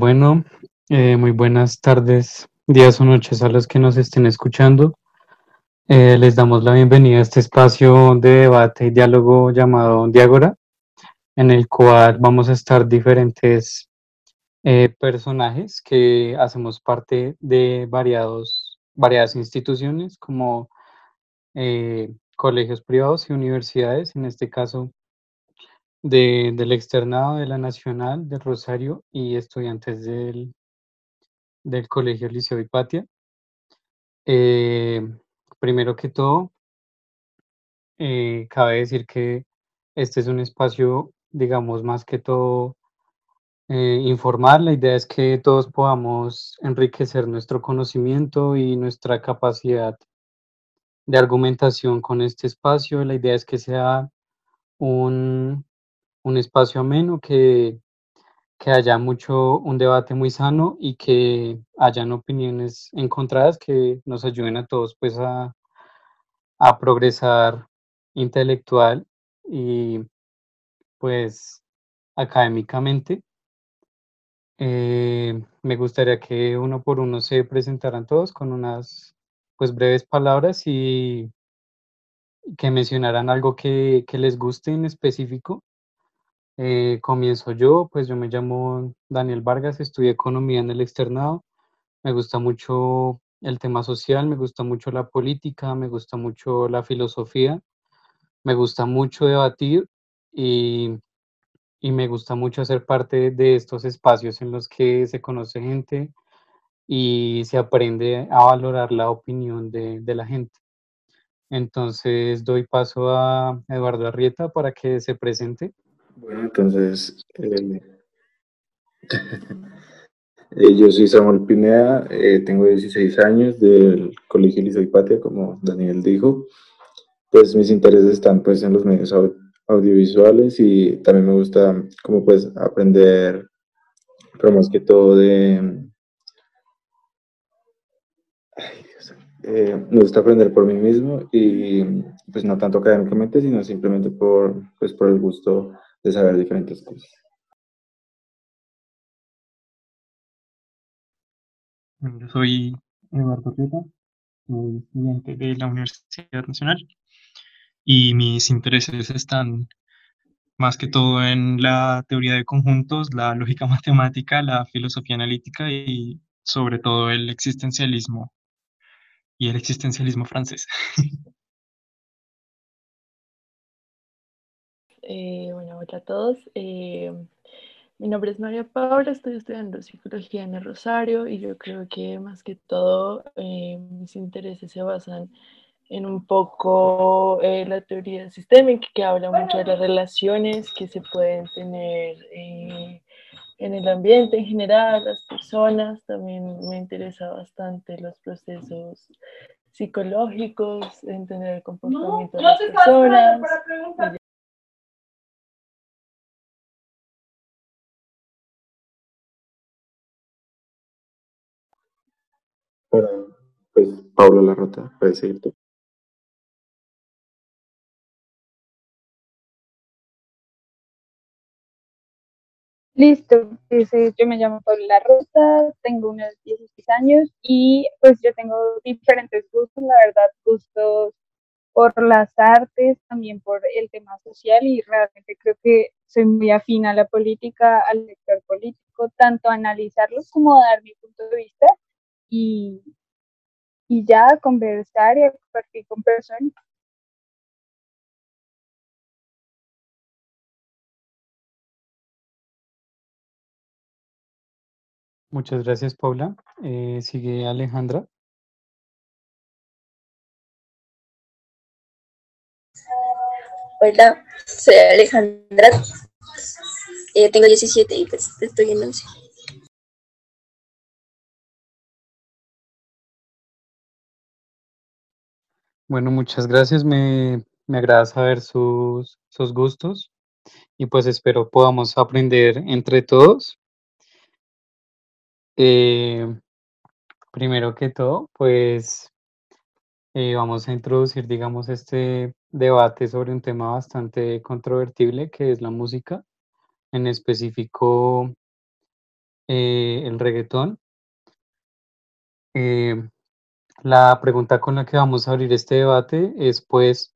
bueno, eh, muy buenas tardes, días o noches a los que nos estén escuchando. Eh, les damos la bienvenida a este espacio de debate y diálogo llamado Diágora, en el cual vamos a estar diferentes eh, personajes que hacemos parte de variados, variadas instituciones como colegios privados y universidades, en este caso de, del externado de la Nacional de Rosario y estudiantes del, del Colegio Liceo Hipatia. Eh, primero que todo, eh, cabe decir que este es un espacio, digamos, más que todo eh, informal. La idea es que todos podamos enriquecer nuestro conocimiento y nuestra capacidad de argumentación con este espacio. La idea es que sea un, un espacio ameno, que, que haya mucho, un debate muy sano y que hayan opiniones encontradas que nos ayuden a todos pues a, a progresar intelectual y pues académicamente. Eh, me gustaría que uno por uno se presentaran todos con unas pues breves palabras y que mencionaran algo que, que les guste en específico eh, comienzo yo, pues yo me llamo Daniel Vargas, estudié economía en el externado. Me gusta mucho el tema social, me gusta mucho la política, me gusta mucho la filosofía, me gusta mucho debatir y, y me gusta mucho hacer parte de estos espacios en los que se conoce gente y se aprende a valorar la opinión de, de la gente. Entonces doy paso a Eduardo Arrieta para que se presente. Bueno, entonces, eh, eh, yo soy Samuel Pineda, eh, tengo 16 años del Colegio Liceo Hipatia, como Daniel dijo. Pues mis intereses están pues en los medios audiovisuales y también me gusta como pues aprender, pero más que todo de... me gusta aprender por mí mismo y pues no tanto académicamente, sino simplemente por, pues, por el gusto de saber diferentes cosas. Yo soy Eduardo Rieta, soy estudiante de la Universidad Nacional y mis intereses están más que todo en la teoría de conjuntos, la lógica matemática, la filosofía analítica y sobre todo el existencialismo y el existencialismo francés. Eh, bueno, hola a todos. Eh, mi nombre es María Paula, estoy estudiando psicología en el Rosario y yo creo que más que todo eh, mis intereses se basan en un poco la teoría sistémica que habla mucho de las relaciones que se pueden tener en el ambiente en general, las personas. También me interesa bastante los procesos psicológicos, entender el comportamiento de las personas. Bueno, pues Pablo Larrota, puedes seguir tú. Listo, yo me llamo Paula Rosa, tengo unos 16 años y pues yo tengo diferentes gustos, la verdad, gustos por las artes, también por el tema social y realmente creo que soy muy afín a la política, al sector político, tanto analizarlos como dar mi punto de vista y, y ya conversar y compartir con personas. Muchas gracias, Paula. Eh, sigue Alejandra. Hola, soy Alejandra. Eh, tengo 17 y pues estoy en 11. Bueno, muchas gracias. Me, me agrada saber sus, sus gustos y pues espero podamos aprender entre todos. Eh, primero que todo, pues eh, vamos a introducir, digamos, este debate sobre un tema bastante controvertible que es la música, en específico eh, el reggaetón. La pregunta con la que vamos a abrir este debate es, pues,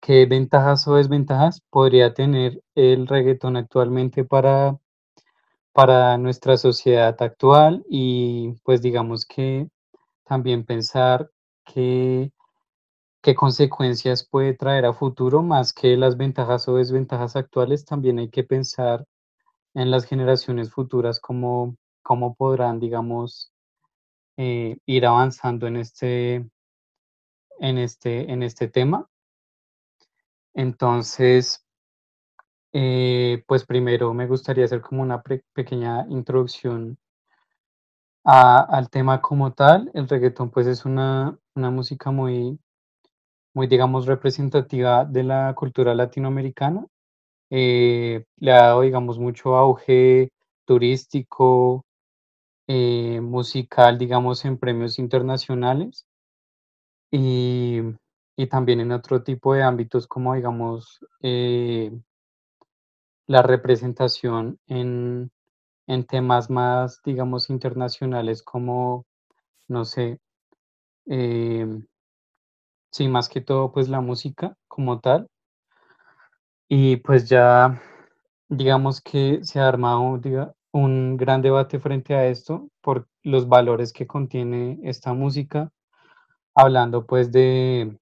¿qué ventajas o desventajas podría tener el reggaetón actualmente para, para nuestra sociedad actual? Y pues digamos que también pensar qué, qué consecuencias puede traer a futuro, más que las ventajas o desventajas actuales, también hay que pensar en las generaciones futuras, cómo, cómo podrán, digamos, eh, ir avanzando en este, en este, en este tema. Entonces, eh, pues primero me gustaría hacer como una pequeña introducción al tema como tal. El reggaetón pues es una, una música muy, muy, digamos, representativa de la cultura latinoamericana. Eh, le ha dado, digamos, mucho auge turístico, eh, musical, digamos, en premios internacionales y, y, también en otro tipo de ámbitos como, digamos, eh, la representación en, en temas más, digamos, internacionales como, no sé, em, sí, más que todo, pues la música como tal. Y pues ya, digamos que se ha armado diga, un gran debate frente a esto por los valores que contiene esta música, hablando pues de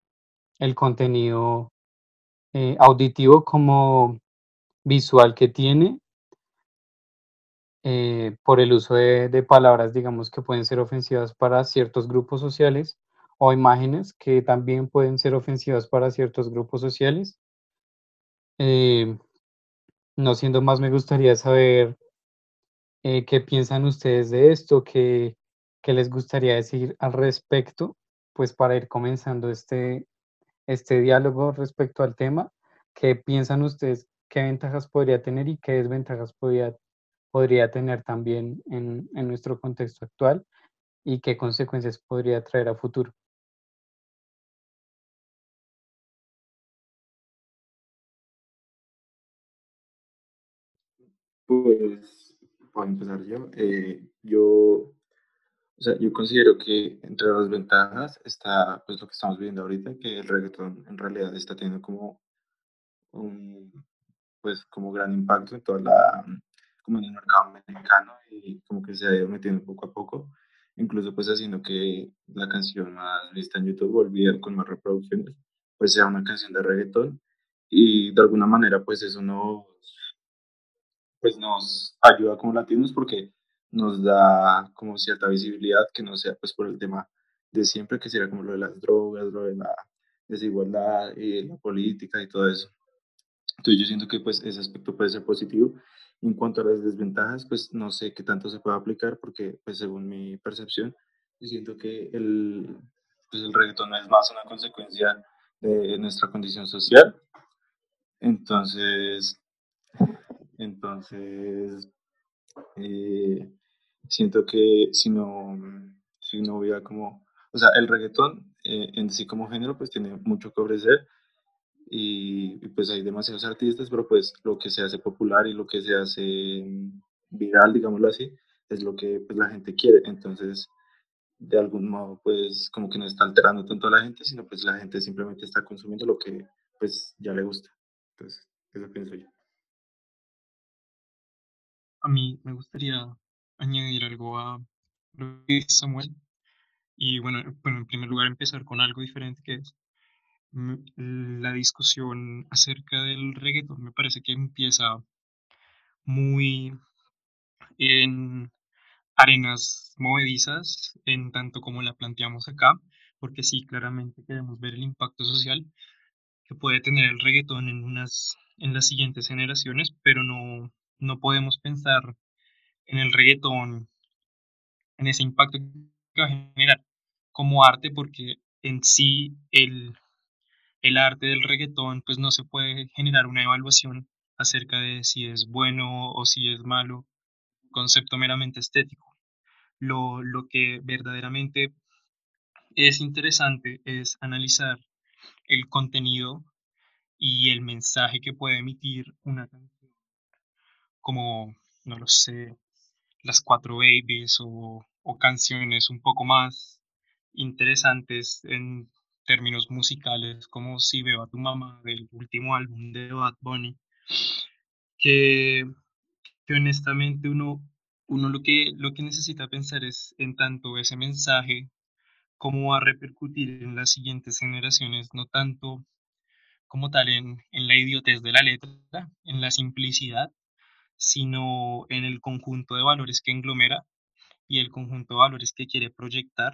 el contenido eh, auditivo como visual que tiene, eh, por el uso de, de, palabras, digamos, que pueden ser ofensivas para ciertos grupos sociales o imágenes que también pueden ser ofensivas para ciertos grupos sociales. Eh, no siendo más, me gustaría saber eh, qué piensan ustedes de esto, qué, qué les gustaría decir al respecto, pues para ir comenzando este, este diálogo respecto al tema. ¿Qué piensan ustedes? ¿Qué ventajas podría tener y qué desventajas podría podría tener también en, en nuestro contexto actual y qué consecuencias podría traer a futuro. Pues, para empezar yo, eh, yo, o sea, yo considero que entre las ventajas está pues lo que estamos viendo ahorita, que el reggaetón en realidad está teniendo como un, pues como gran impacto en toda la, como en el mercado americano y como que se ha ido metiendo poco a poco, incluso pues haciendo que la canción más vista en YouTube volviera con más reproducciones, pues sea una canción de reggaetón y de alguna manera pues eso nos, pues nos ayuda como latinos porque nos da como cierta visibilidad que no sea pues por el tema de siempre que sería como lo de las drogas, lo de la desigualdad y la política y todo eso. Entonces yo siento que pues ese aspecto puede ser positivo. En cuanto a las desventajas, pues no sé qué tanto se puede aplicar porque pues según mi percepción, yo siento que el, pues, el reggaetón es más una consecuencia de nuestra condición social. Entonces, entonces eh, siento que si no, si no hubiera como, o sea, el reggaetón eh, en sí como género pues tiene mucho que ofrecer y, pues hay demasiados artistas, pero pues lo que se hace popular y lo que se hace viral, digámoslo así, es lo que pues la gente quiere. Entonces, de algún modo, pues como que no está alterando tanto a la gente, sino pues la gente simplemente está consumiendo lo que pues ya le gusta. Entonces, eso pienso yo. A mí me gustaría añadir algo a lo que dice Samuel. Y bueno, bueno, en primer lugar empezar con algo diferente que es la discusión acerca del reggaeton me parece que empieza muy en arenas movedizas, en tanto como la planteamos acá, porque sí, claramente queremos ver el impacto social que puede tener el reggaetón en, unas, en las siguientes generaciones, pero no, no podemos pensar en el reggaetón, en ese impacto que va a generar como arte, porque en sí el el arte del reggaetón, pues no se puede generar una evaluación acerca de si es bueno o si es malo, concepto meramente estético. Lo, lo que verdaderamente es interesante es analizar el contenido y el mensaje que puede emitir una canción, como, no lo sé, las cuatro babies o, o canciones un poco más interesantes en términos musicales, como Si veo a tu mamá del último álbum de Bad Bunny, que, que honestamente uno, uno lo, que, lo que necesita pensar es en tanto ese mensaje, cómo va a repercutir en las siguientes generaciones, no tanto como tal en, en la idiotez de la letra, en la simplicidad, sino en el conjunto de valores que englomera y el conjunto de valores que quiere proyectar.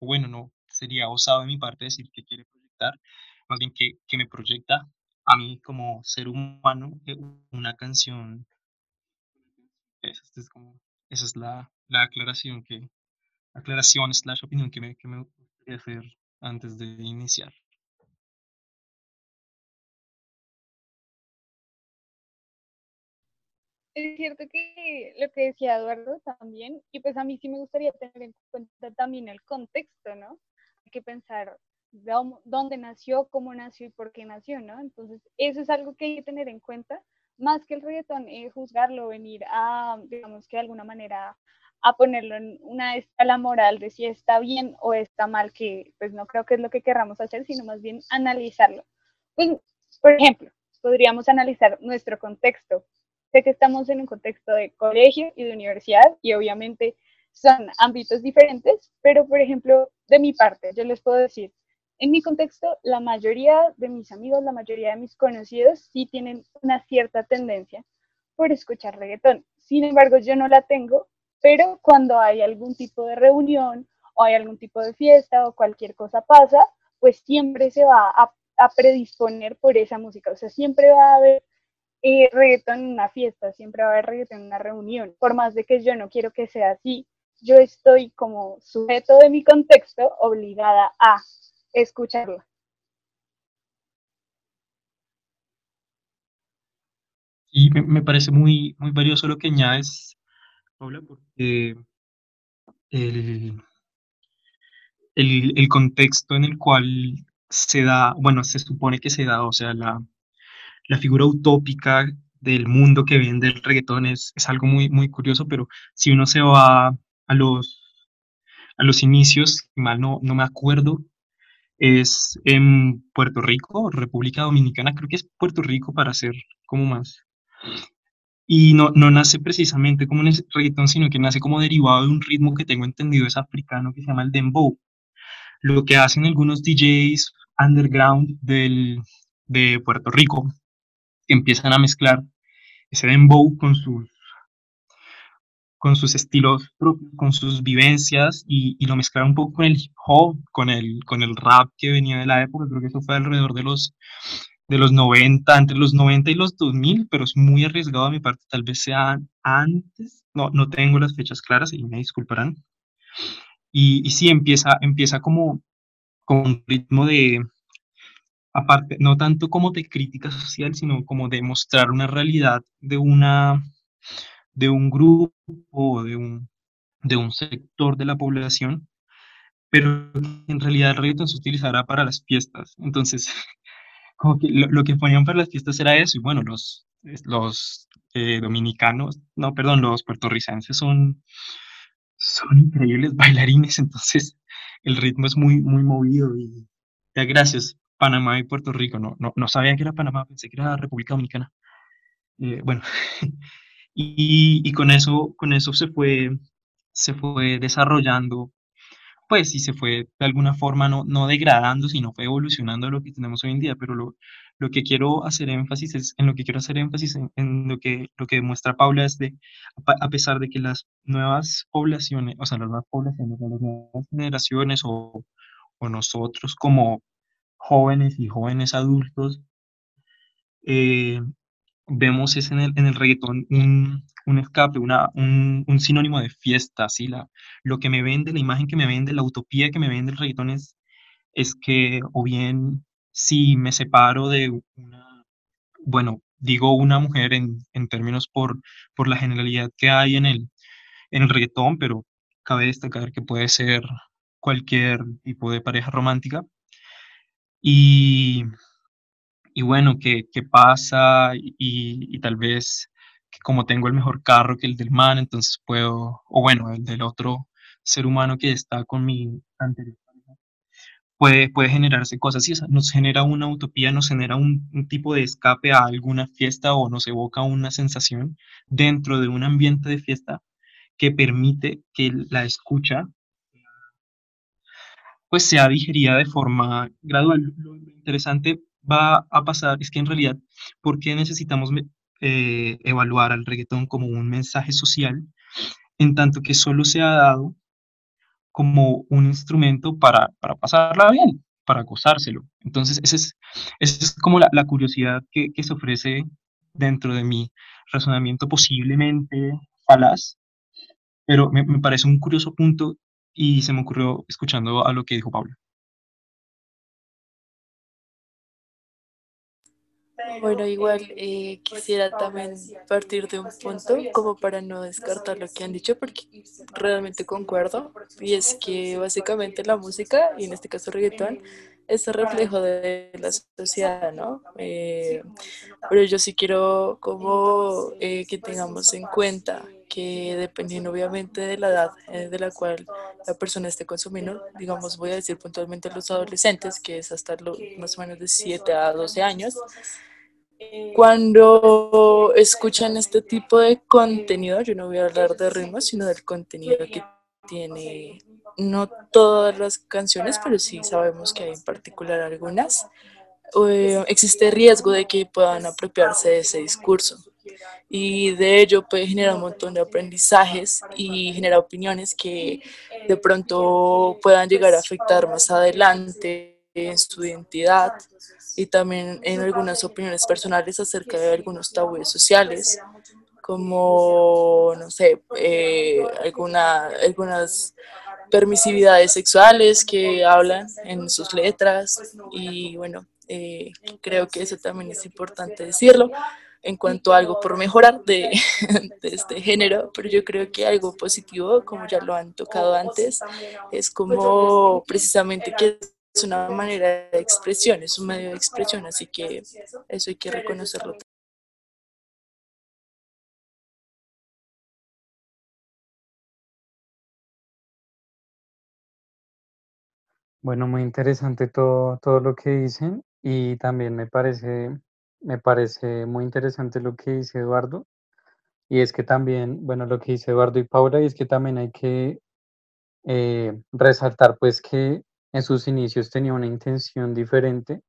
Bueno, no sería osado de mi parte decir que quiere proyectar, más bien que, que me proyecta a mí como ser humano eh, una canción. Esa es, como, esa es la, la aclaración que, aclaración slash opinión que me, que me gustaría hacer antes de iniciar. Es cierto que lo que decía Eduardo también, y pues a mí sí me gustaría tener en cuenta también el contexto, ¿no? Hay que pensar dónde nació, cómo nació y por qué nació, ¿no? Entonces, eso es algo que hay que tener en cuenta, más que el reggaetón, eh, juzgarlo, venir a, digamos que de alguna manera, a ponerlo en una escala moral de si está bien o está mal, que pues no creo que es lo que querramos hacer, sino más bien analizarlo. Pues, por ejemplo, podríamos analizar nuestro contexto, sé que estamos en un contexto de colegio y de universidad y obviamente son ámbitos diferentes, pero por ejemplo, de mi parte, yo les puedo decir, en mi contexto, la mayoría de mis amigos, la mayoría de mis conocidos sí tienen una cierta tendencia por escuchar reggaetón. Sin embargo, yo no la tengo, pero cuando hay algún tipo de reunión o hay algún tipo de fiesta o cualquier cosa pasa, pues siempre se va a, a predisponer por esa música. O sea, siempre va a haber eh, reggaetón en una fiesta, siempre va a haber reggaetón en una reunión. Por más de que yo no quiero que sea así, yo estoy como sujeto de mi contexto obligada a escucharlo. Y me, parece muy, muy valioso lo que añades, Paula, porque el, el, el contexto en el cual se da, bueno, se supone que se da, o sea, la, la figura utópica del mundo que vende el reggaetón es, es, algo muy, muy curioso, pero si uno se va a los, a los inicios, mal no, no me acuerdo, es en Puerto Rico, República Dominicana, creo que es Puerto Rico para ser como más. Y no, no nace precisamente como un reggaetón, sino que nace como derivado de un ritmo que tengo entendido es africano que se llama el dembow. Lo que hacen algunos DJs underground del, de Puerto Rico que empiezan a mezclar ese dembow con sus, con sus estilos con sus vivencias y, y, lo mezclaron un poco con el hip hop, con el, con el rap que venía de la época, creo que eso fue alrededor de los, de los 90, entre los 90 y los 2000, pero es muy arriesgado a mi parte, tal vez sea antes, no, no tengo las fechas claras y me disculparán. Y, y sí, empieza, empieza como con un ritmo de, aparte, no tanto como de crítica social, sino como de mostrar una realidad de, una, de un grupo de un, de un sector de la población, pero en realidad el reggaetón se utilizará para las fiestas. Entonces, lo, que ponían para las fiestas era eso, y bueno, los, los eh, dominicanos, no, perdón, los puertorricenses son, son increíbles bailarines, entonces el ritmo es muy, muy movido y ya gracias. Panamá y Puerto Rico. No, no, no sabía que era Panamá, pensé que era República Dominicana. Eh, bueno, y, y, con eso, con eso se fue, se fue desarrollando, pues sí se fue de alguna forma no, no degradando, sino fue evolucionando lo que tenemos hoy en día. Pero lo, lo que quiero hacer énfasis es, en lo que quiero hacer énfasis en, en, lo que lo que demuestra Paula es de, a pesar de que las nuevas poblaciones, o sea, las nuevas poblaciones, las nuevas generaciones o, o nosotros como jóvenes y jóvenes adultos, eh, vemos es en el, en el reggaetón un, un escape, una, un, un, sinónimo de fiesta, ¿sí? La, lo que me vende, la imagen que me vende, la utopía que me vende el reggaetón es, es que, o bien, si me separo de una, bueno, digo una mujer en, en términos por, por la generalidad que hay en el, en el reggaetón, pero cabe destacar que puede ser cualquier tipo de pareja romántica, y, y bueno, ¿qué, qué pasa? Y, y, tal vez que como tengo el mejor carro que el del man, entonces puedo, o bueno, el del otro ser humano que está con mi anterior puede, puede generarse cosas y nos genera una utopía, nos genera un, un, tipo de escape a alguna fiesta o nos evoca una sensación dentro de un ambiente de fiesta que permite que la escucha pues sea digerida de forma gradual. Lo interesante va a pasar es que en realidad, ¿por qué necesitamos eh, evaluar al reggaetón como un mensaje social en tanto que solo se ha dado como un instrumento para, para pasarla bien, para gozárselo? Entonces, esa es, es como la, curiosidad que, que se ofrece dentro de mi razonamiento posiblemente falaz, pero me, me, parece un curioso punto y se me ocurrió escuchando a lo que dijo Pablo. Bueno, igual eh, quisiera también partir de un punto como para no descartar lo que han dicho porque realmente concuerdo y es que básicamente la música y en este caso reggaetón es el reflejo de la sociedad, ¿no? Eh, pero yo sí quiero como eh, que tengamos en cuenta que dependiendo obviamente de la edad eh, de la cual la persona esté consumiendo, digamos, voy a decir puntualmente los adolescentes, que es hasta lo, más o menos de 7 a 12 años, cuando escuchan este tipo de contenido, yo no voy a hablar de ritmos, sino del contenido que tiene, no todas las canciones, pero sí sabemos que hay en particular algunas, eh, existe riesgo de que puedan apropiarse de ese discurso. Y de ello puede generar un montón de aprendizajes y generar opiniones que de pronto puedan llegar a afectar más adelante en su identidad y también en algunas opiniones personales acerca de algunos tabúes sociales como, no sé, eh, alguna, algunas permisividades sexuales que hablan en sus letras y bueno, eh, creo que eso también es importante decirlo en cuanto a algo por mejorar de, de, este género, pero yo creo que algo positivo, como ya lo han tocado antes, es como precisamente que es una manera de expresión, es un medio de expresión, así que eso hay que reconocerlo. Bueno, muy interesante todo, todo lo que dicen y también me parece, me parece muy interesante lo que dice Eduardo y es que también, bueno, lo que dice Eduardo y Paula y es que también hay que eh, resaltar pues que en sus inicios tenía una intención diferente,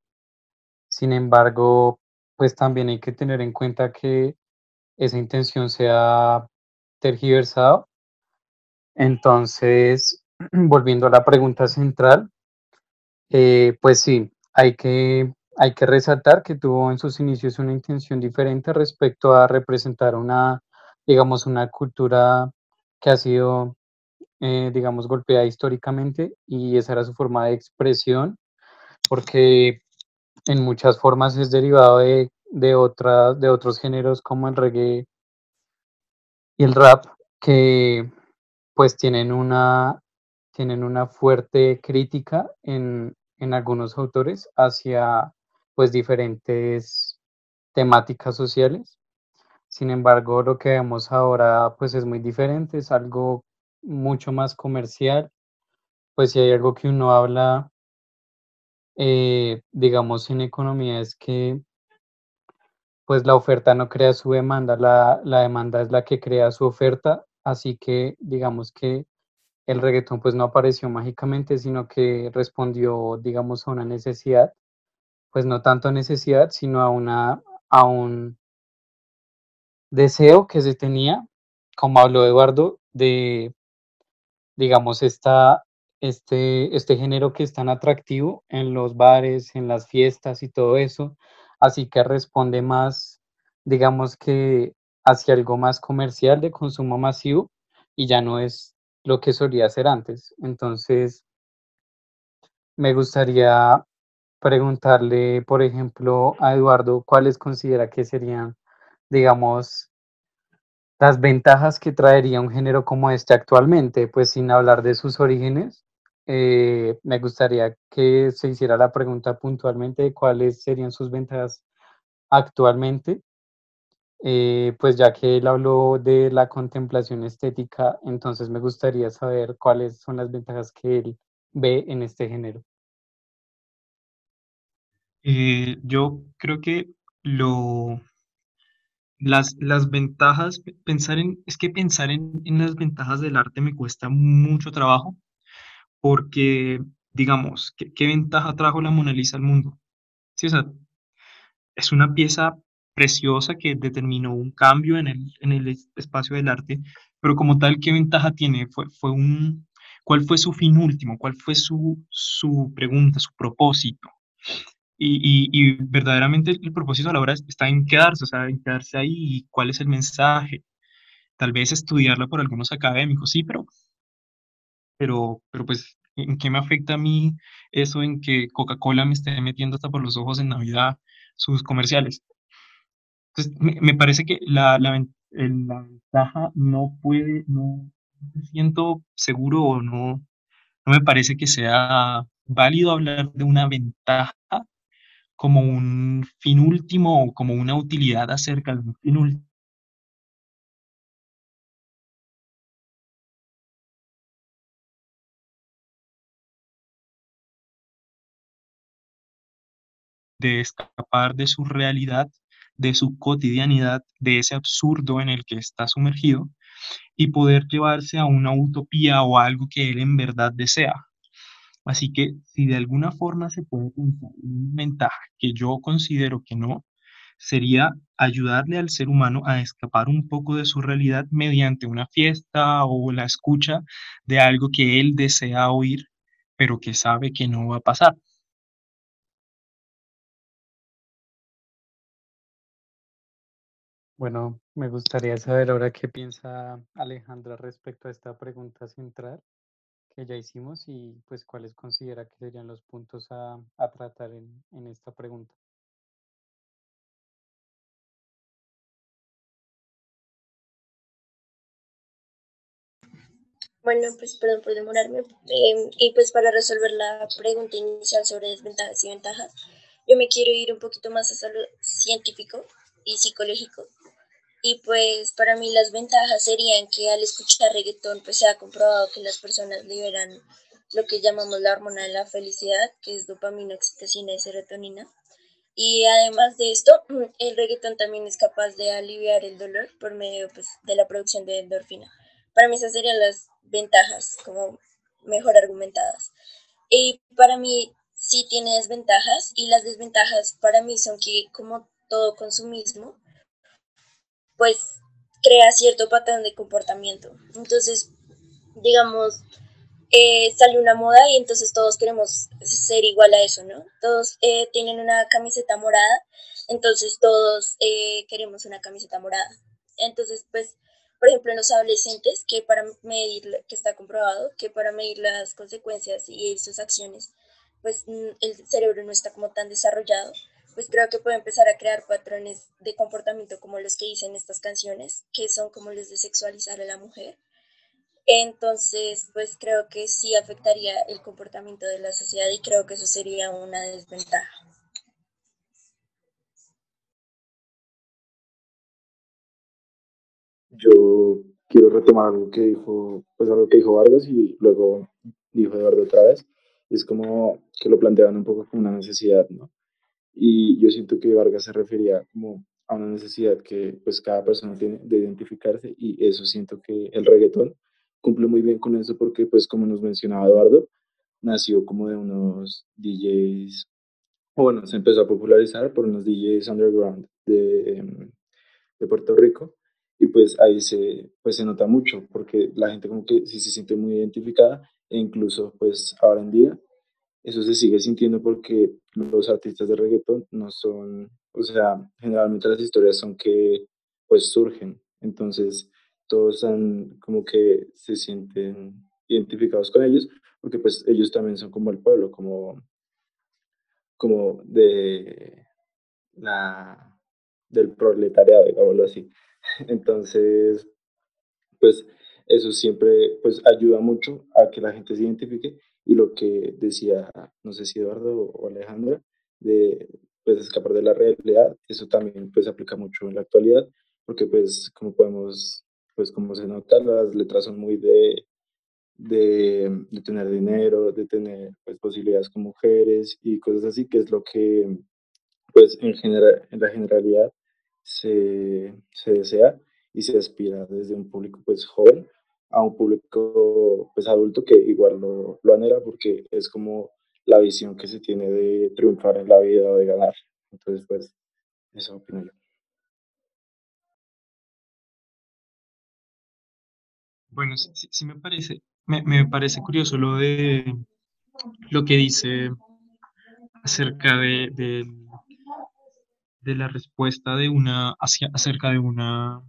sin embargo, pues también hay que tener en cuenta que esa intención se ha tergiversado. Entonces, volviendo a la pregunta central, eh, pues sí, hay que, hay que resaltar que tuvo en sus inicios una intención diferente respecto a representar una, digamos, una cultura que ha sido, eh, digamos, golpeada históricamente y esa era su forma de expresión, porque en muchas formas es derivado de, de, otras, de otros géneros como el reggae y el rap, que pues tienen una, tienen una fuerte crítica en, en algunos autores hacia pues diferentes temáticas sociales. Sin embargo, lo que vemos ahora pues es muy diferente, es algo mucho más comercial. Pues si hay algo que uno habla, eh, digamos, en economía es que pues la oferta no crea su demanda, la, la demanda es la que crea su oferta, así que digamos que el reggaetón pues no apareció mágicamente, sino que respondió, digamos, a una necesidad, pues no tanto necesidad, sino a, una, a un deseo que se tenía, como habló Eduardo, de, digamos, esta, este, este género que es tan atractivo en los bares, en las fiestas y todo eso, así que responde más, digamos que hacia algo más comercial de consumo masivo y ya no es lo que solía hacer antes. Entonces, me gustaría preguntarle, por ejemplo, a Eduardo, cuáles considera que serían, digamos, las ventajas que traería un género como este actualmente, pues sin hablar de sus orígenes. Eh, me gustaría que se hiciera la pregunta puntualmente de cuáles serían sus ventajas actualmente Eh, pues ya que él habló de la contemplación estética, entonces me gustaría saber cuáles son las ventajas que él ve en este género. Eh, yo creo que lo, las, las ventajas, pensar en, es que pensar en, en las ventajas del arte me cuesta mucho trabajo, porque, digamos, ¿qué, qué ventaja trajo la Mona Lisa al mundo? Sí, o sea, es una pieza preciosa que determinó un cambio en el, en el es- espacio del arte, pero como tal, ¿qué ventaja tiene? Fue, fue un, ¿cuál fue su fin último? ¿Cuál fue su, su pregunta, su propósito? Y, y, y verdaderamente el propósito a la hora está en quedarse, o sea, en quedarse ahí y cuál es el mensaje. Tal vez estudiarla por algunos académicos, sí, pero, pero, pero pues, ¿en qué me afecta a mí eso en que Coca-Cola me esté metiendo hasta por los ojos en Navidad sus comerciales? Entonces, me, parece que la, la, ventaja no puede, no me siento seguro o no, no me parece que sea válido hablar de una ventaja como un fin último o como una utilidad acerca de un fin último de escapar de su realidad, de su cotidianidad, de ese absurdo en el que está sumergido y poder llevarse a una utopía o algo que él en verdad desea. Así que si de alguna forma se puede pensar en una ventaja que yo considero que no, sería ayudarle al ser humano a escapar un poco de su realidad mediante una fiesta o la escucha de algo que él desea oír, pero que sabe que no va a pasar. Bueno, me gustaría saber ahora qué piensa Alejandra respecto a esta pregunta central que ya hicimos y pues cuáles considera que serían los puntos a, tratar en, esta pregunta. Bueno, pues perdón por demorarme. Eh, y pues para resolver la pregunta inicial sobre desventajas y ventajas, yo me quiero ir un poquito más a lo científico y psicológico. Y pues para mí las ventajas serían que al escuchar reggaetón pues se ha comprobado que las personas liberan lo que llamamos la hormona de la felicidad, que es dopamina, oxitocina y serotonina. Y además de esto, el reggaetón también es capaz de aliviar el dolor por medio pues, de la producción de endorfina. Para mí esas serían las ventajas como mejor argumentadas. Y para mí sí tiene desventajas y las desventajas para mí son que como todo consumismo, pues crea cierto patrón de comportamiento. Entonces, digamos, eh, sale una moda y entonces todos queremos ser igual a eso, ¿no? Todos eh, tienen una camiseta morada, entonces todos eh, queremos una camiseta morada. Entonces, pues, por ejemplo, en los adolescentes, que para medir, que está comprobado, que para medir las consecuencias y sus acciones, pues el cerebro no está como tan desarrollado, pues creo que puede empezar a crear patrones de comportamiento como los que dicen estas canciones, que son como los de sexualizar a la mujer entonces, pues creo que sí afectaría el comportamiento de la sociedad y creo que eso sería una desventaja. Yo quiero retomar algo que dijo, pues algo que dijo Vargas y luego dijo Eduardo otra vez. Es como que lo planteaban un poco como una necesidad, ¿no? Y yo siento que Vargas se refería como a una necesidad que pues cada persona tiene de identificarse y eso siento que el reggaetón cumple muy bien con eso porque pues como nos mencionaba Eduardo, nació como de unos DJs, bueno, se empezó a popularizar por unos DJs underground de, em, de Puerto Rico y pues ahí se, pues se nota mucho porque la gente como que sí se siente muy identificada e incluso pues ahora en día eso se sigue sintiendo porque los artistas de reggaetón no son, o sea, generalmente las historias son que pues surgen, entonces todos están como que se sienten identificados con ellos porque pues ellos también son como el pueblo, como, como de la, del proletariado, digámoslo así. Entonces, pues eso siempre pues ayuda mucho a que la gente se identifique y lo que decía, no sé si Eduardo o Alejandra, de pues escapar de la realidad, eso también pues aplica mucho en la actualidad porque pues como podemos, pues como se nota, las letras son muy de, de, de tener dinero, de tener pues, posibilidades con mujeres y cosas así, que es lo que pues en, general, en la generalidad se, se desea y se aspira desde un público pues joven a un público pues adulto que igual lo, lo anhela porque es como la visión que se tiene de triunfar en la vida o de ganar. Entonces pues eso opino yo. Bueno, sí, sí me parece, me, me parece curioso lo de lo que dice acerca de, de, de la respuesta de una hacia, acerca de una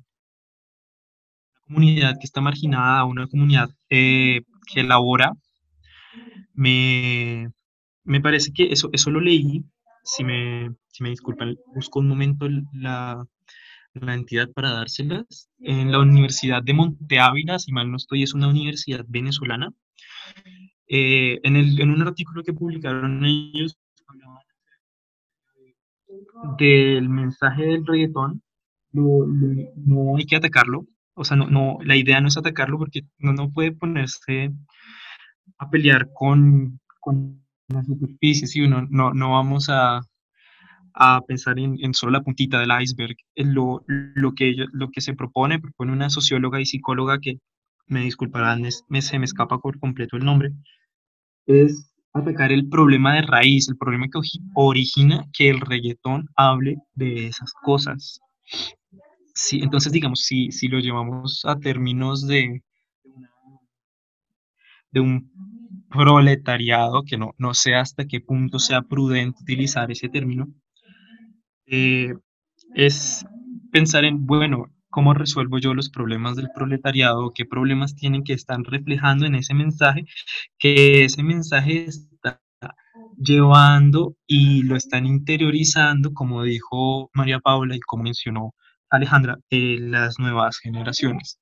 comunidad que está marginada, una comunidad eh, que elabora. Me, me parece que eso, eso lo leí, si me, si me disculpan, busco un momento la, la entidad para dárselas, en la Universidad de Monte Ávila, si mal no estoy, es una universidad venezolana. Eh, en, el, en un artículo que publicaron ellos, del mensaje del reggaetón, lo, lo, no hay que atacarlo, o sea, no, no, la idea no es atacarlo porque no, no puede ponerse a pelear con, con la superficie, si uno no, no vamos a, a pensar en, solo la puntita del iceberg. Lo, lo, que, lo que se propone, propone una socióloga y psicóloga que, me disculparán, me, se me escapa por completo el nombre, es atacar el problema de raíz, el problema que origina que el reggaetón hable de esas cosas. Sí, entonces, digamos, si, si lo llevamos a términos de, de un proletariado, que no, no sé hasta qué punto sea prudente utilizar ese término, eh, es pensar en, bueno, ¿cómo resuelvo yo los problemas del proletariado? ¿Qué problemas tienen que estar reflejando en ese mensaje? Que ese mensaje está llevando y lo están interiorizando, como dijo María Paula y como mencionó Alejandra, eh, las nuevas generaciones.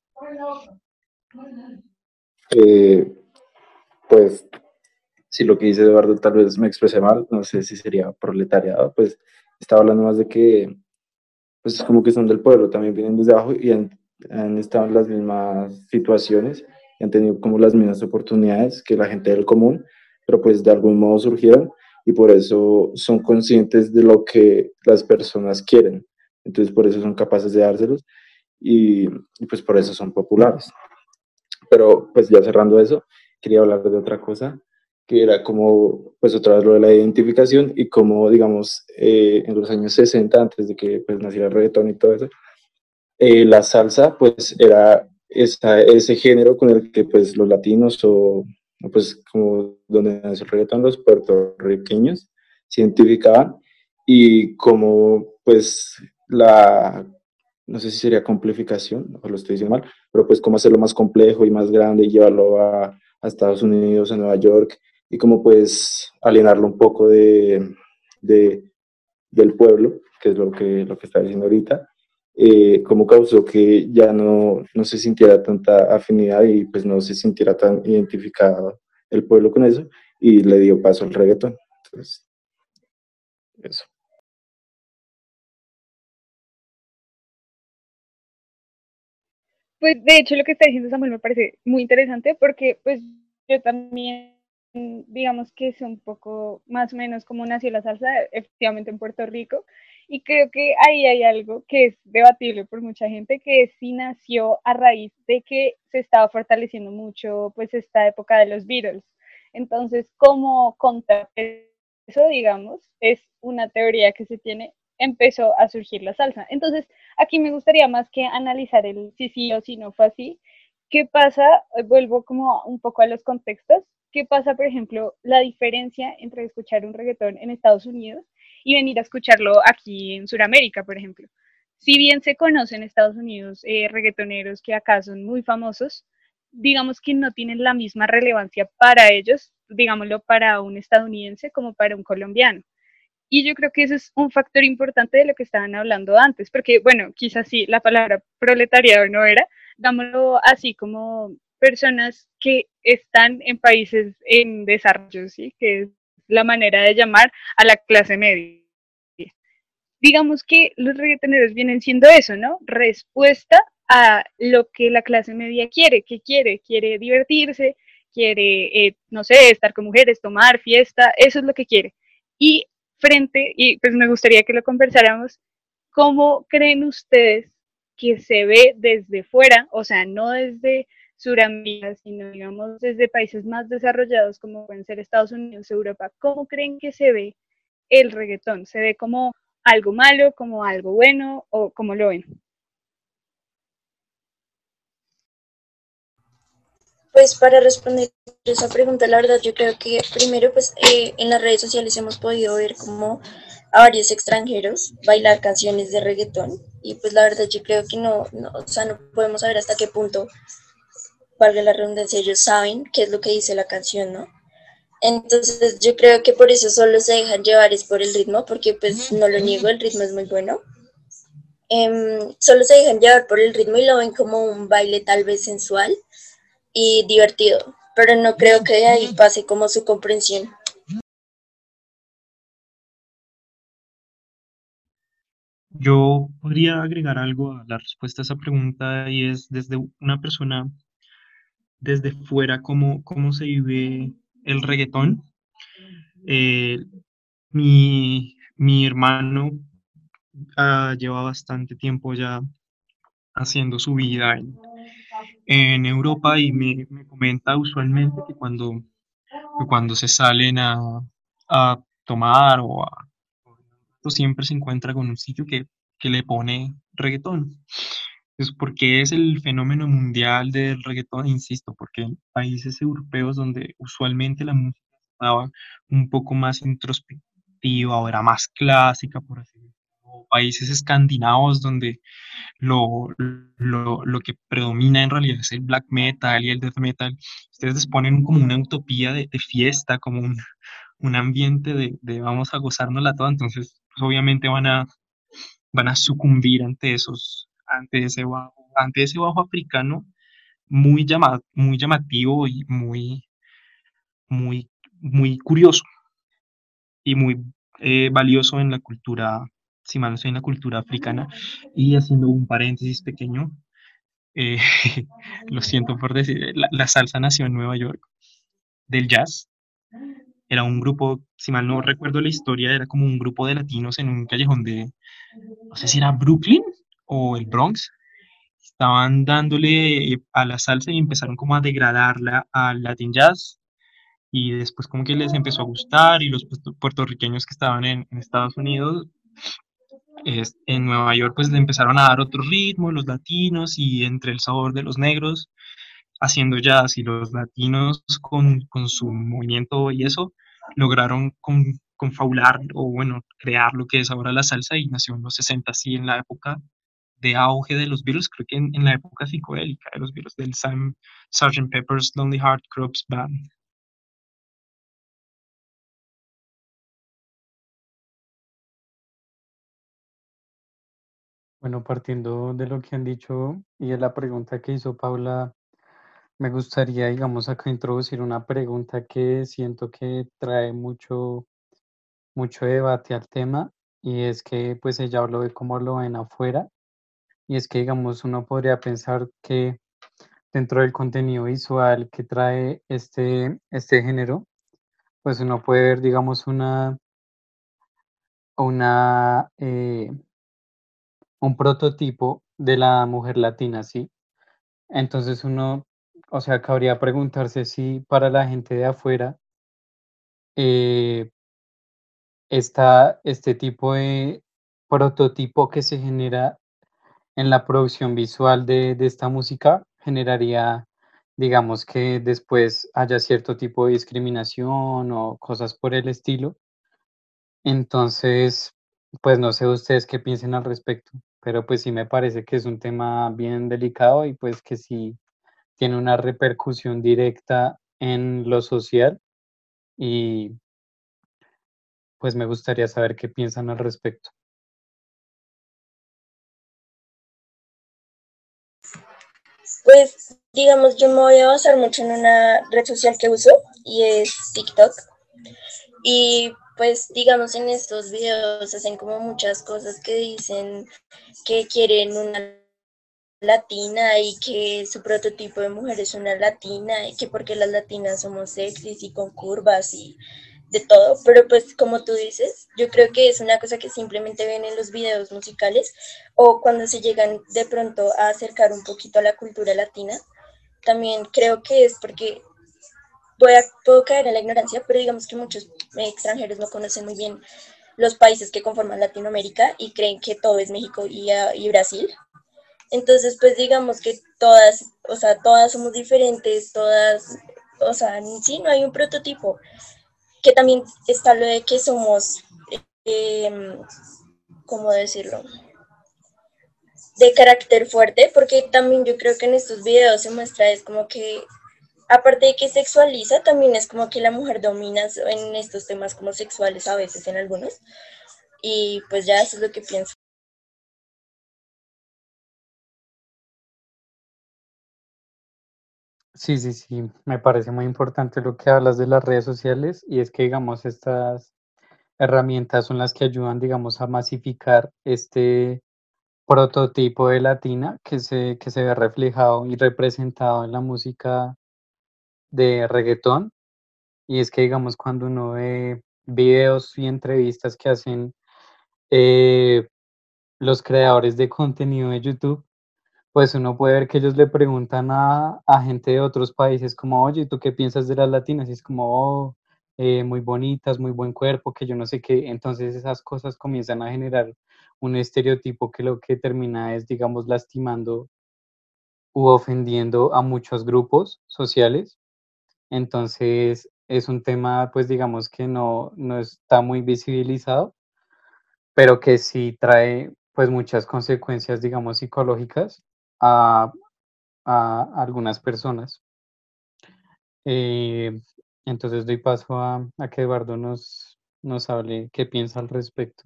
Eh, pues si lo que dice Eduardo tal vez me expresé mal, no sé si sería proletariado, pues estaba hablando más de que pues como que son del pueblo, también vienen desde abajo y han, han estado en las mismas situaciones y han tenido como las mismas oportunidades que la gente del común, pero pues de algún modo surgieron y por eso son conscientes de lo que las personas quieren. Entonces por eso son capaces de dárselos y, y pues por eso son populares. Pero pues ya cerrando eso, quería hablar de otra cosa que era como, pues otra vez lo de la identificación y como, digamos, eh, en los años 60, antes de que pues, naciera el reggaetón y todo eso, eh, la salsa, pues era esa, ese género con el que pues los latinos o, pues como donde nació el reggaetón, los puertorriqueños se identificaban y como pues la, no sé si sería complejificación, o lo estoy diciendo mal, pero pues como hacerlo más complejo y más grande y llevarlo a, Estados Unidos, a Nueva York y como pues alienarlo un poco de, de, del pueblo, que es lo que, lo que está diciendo ahorita, eh, como causó que ya no, no se sintiera tanta afinidad y pues no se sintiera tan identificado el pueblo con eso y le dio paso al reggaetón. Eso. Pues de hecho lo que está diciendo Samuel me parece muy interesante porque pues yo también digamos que es un poco más o menos como nació la salsa efectivamente en Puerto Rico y creo que ahí hay algo que es debatible por mucha gente que sí nació a raíz de que se estaba fortaleciendo mucho pues esta época de los Beatles. Entonces, ¿cómo contar eso, digamos, es una teoría que se tiene, empezó a surgir la salsa. Entonces, aquí me gustaría más que analizar el si sí o si no fue así. ¿Qué pasa? Vuelvo como un poco a los contextos. ¿Qué pasa, por ejemplo, la diferencia entre escuchar un reggaetón en Estados Unidos y venir a escucharlo aquí en Sudamérica, por ejemplo? Si bien se conocen en Estados Unidos eh, reggaetoneros que acá son muy famosos, digamos que no tienen la misma relevancia para ellos, digámoslo, para un estadounidense como para un colombiano. Y yo creo que ese es un factor importante de lo que estaban hablando antes, porque, bueno, quizás sí, la palabra proletariado no era, dámoslo así como personas que están en países en desarrollo, ¿sí? que es la manera de llamar a la clase media. digamos que los reggaetoneros vienen siendo eso, ¿no? Respuesta a lo que la clase media quiere. ¿Qué quiere? Quiere divertirse, quiere, eh, no sé, estar con mujeres, tomar, fiesta, eso es lo que quiere. Y frente, y pues me gustaría que lo conversáramos, ¿cómo creen ustedes que se ve desde fuera, o sea, no desde Suramérica, sino digamos desde países más desarrollados como pueden ser Estados Unidos, Europa, ¿cómo creen que se ve el reggaetón? ¿Se ve como algo malo, como algo bueno o cómo lo ven? Pues para responder esa pregunta, la verdad, yo creo que primero, pues eh, en las redes sociales hemos podido ver como a varios extranjeros bailar canciones de reggaetón y pues la verdad yo creo que no, no, o sea, no podemos saber hasta qué punto, valga la redundancia, ellos saben qué es lo que dice la canción, ¿no? Entonces yo creo que por eso solo se dejan llevar es por el ritmo, porque pues no lo niego, el ritmo es muy bueno. Em, solo se dejan llevar por el ritmo y lo ven como un baile tal vez sensual y divertido, pero no creo que ahí pase como su comprensión. Yo podría agregar algo a la respuesta a esa pregunta y es desde una persona desde fuera cómo, cómo se vive el reggaetón. Eh, mi, mi, hermano lleva bastante tiempo ya haciendo su vida en, en Europa y me, me, comenta usualmente que cuando, que cuando se salen a, a tomar o a siempre se encuentra con un sitio que, que le pone reggaetón. Es porque es el fenómeno mundial del reggaetón, insisto, porque en países europeos donde usualmente la música estaba un poco más introspectiva o era más clásica, por así países escandinavos donde lo, lo, lo, que predomina en realidad es el black metal y el death metal, ustedes les ponen como una utopía de, fiesta, como un, un ambiente de, de, vamos a gozárnosla toda, entonces pues obviamente van a, van a sucumbir ante esos ante ese bajo, ante ese bajo africano muy, llama, muy llamativo y muy, muy, muy curioso y muy eh, valioso en la cultura, si mal no en la cultura africana. Y haciendo un paréntesis pequeño, eh, lo siento por decir, la, la, salsa nació en Nueva York, del jazz. Era un grupo, si mal no recuerdo la historia, era como un grupo de latinos en un callejón de, no sé si era Brooklyn, o el Bronx, estaban dándole a la salsa y empezaron como a degradarla al Latin Jazz y después como que les empezó a gustar y los puertorriqueños que estaban en, en Estados Unidos, en Nueva York pues le empezaron a dar otro ritmo, los latinos y entre el sabor de los negros haciendo jazz y los latinos con, con su movimiento y eso lograron con, confabular o bueno, crear lo que es ahora la salsa y nació en los 60 así en la época de auge de los virus, creo que en, la época psicodélica de los virus, del Sam Sgt. Pepper's Lonely Heart Clubs Band. Bueno, partiendo de lo que han dicho y de la pregunta que hizo Paula, me gustaría, digamos, acá introducir una pregunta que siento que trae mucho, mucho debate al tema y es que pues ella habló de cómo lo ven afuera y es que, digamos, uno podría pensar que dentro del contenido visual que trae este, este género, pues uno puede ver, digamos, una, una, eh, un prototipo de la mujer latina, ¿sí? Entonces uno, o sea, cabría preguntarse si para la gente de afuera eh, está este tipo de prototipo que se genera en la producción visual de, de esta música generaría, digamos, que después haya cierto tipo de discriminación o cosas por el estilo. Entonces, pues no sé ustedes qué piensen al respecto, pero pues sí me parece que es un tema bien delicado y pues que sí tiene una repercusión directa en lo social y pues me gustaría saber qué piensan al respecto. Pues, digamos, yo me voy a basar mucho en una red social que uso y es TikTok. Y pues digamos en estos videos hacen como muchas cosas que dicen que quieren una latina y que su prototipo de mujer es una latina y que porque las latinas somos sexys y con curvas y de todo, pero pues como tú dices, yo creo que es una cosa que simplemente ven en los videos musicales o cuando se llegan de pronto a acercar un poquito a la cultura latina, también creo que es porque voy a, puedo caer en la ignorancia, pero digamos que muchos extranjeros no conocen muy bien los países que conforman Latinoamérica y creen que todo es México y, ah, y Brasil. Entonces, pues digamos que todas, o sea, todas somos diferentes, todas, o sea, sí, no hay un prototipo que también está lo de que somos, eh, ¿cómo decirlo? De carácter fuerte, porque también yo creo que en estos videos se muestra es como que, aparte de que sexualiza, también es como que la mujer domina en estos temas como sexuales a veces en algunos. Y pues ya eso es lo que pienso. Sí, sí, sí, me parece muy importante lo que hablas de las redes sociales y es que, digamos, estas herramientas son las que ayudan, digamos, a masificar este prototipo de latina que se, que se ve reflejado y representado en la música de reggaetón. Y es que, digamos, cuando uno ve videos y entrevistas que hacen eh, los creadores de contenido de YouTube, pues uno puede ver que ellos le preguntan a, gente de otros países como, oye, ¿tú qué piensas de las latinas? Y es como, oh, eh, muy bonitas, muy buen cuerpo, que yo no sé qué. Entonces esas cosas comienzan a generar un estereotipo que lo que termina es, digamos, lastimando u ofendiendo a muchos grupos sociales. Entonces es un tema, pues digamos que no, no está muy visibilizado, pero que sí trae pues muchas consecuencias, digamos, psicológicas a, algunas personas. Eh, entonces doy paso a, que Eduardo nos, nos hable qué piensa al respecto.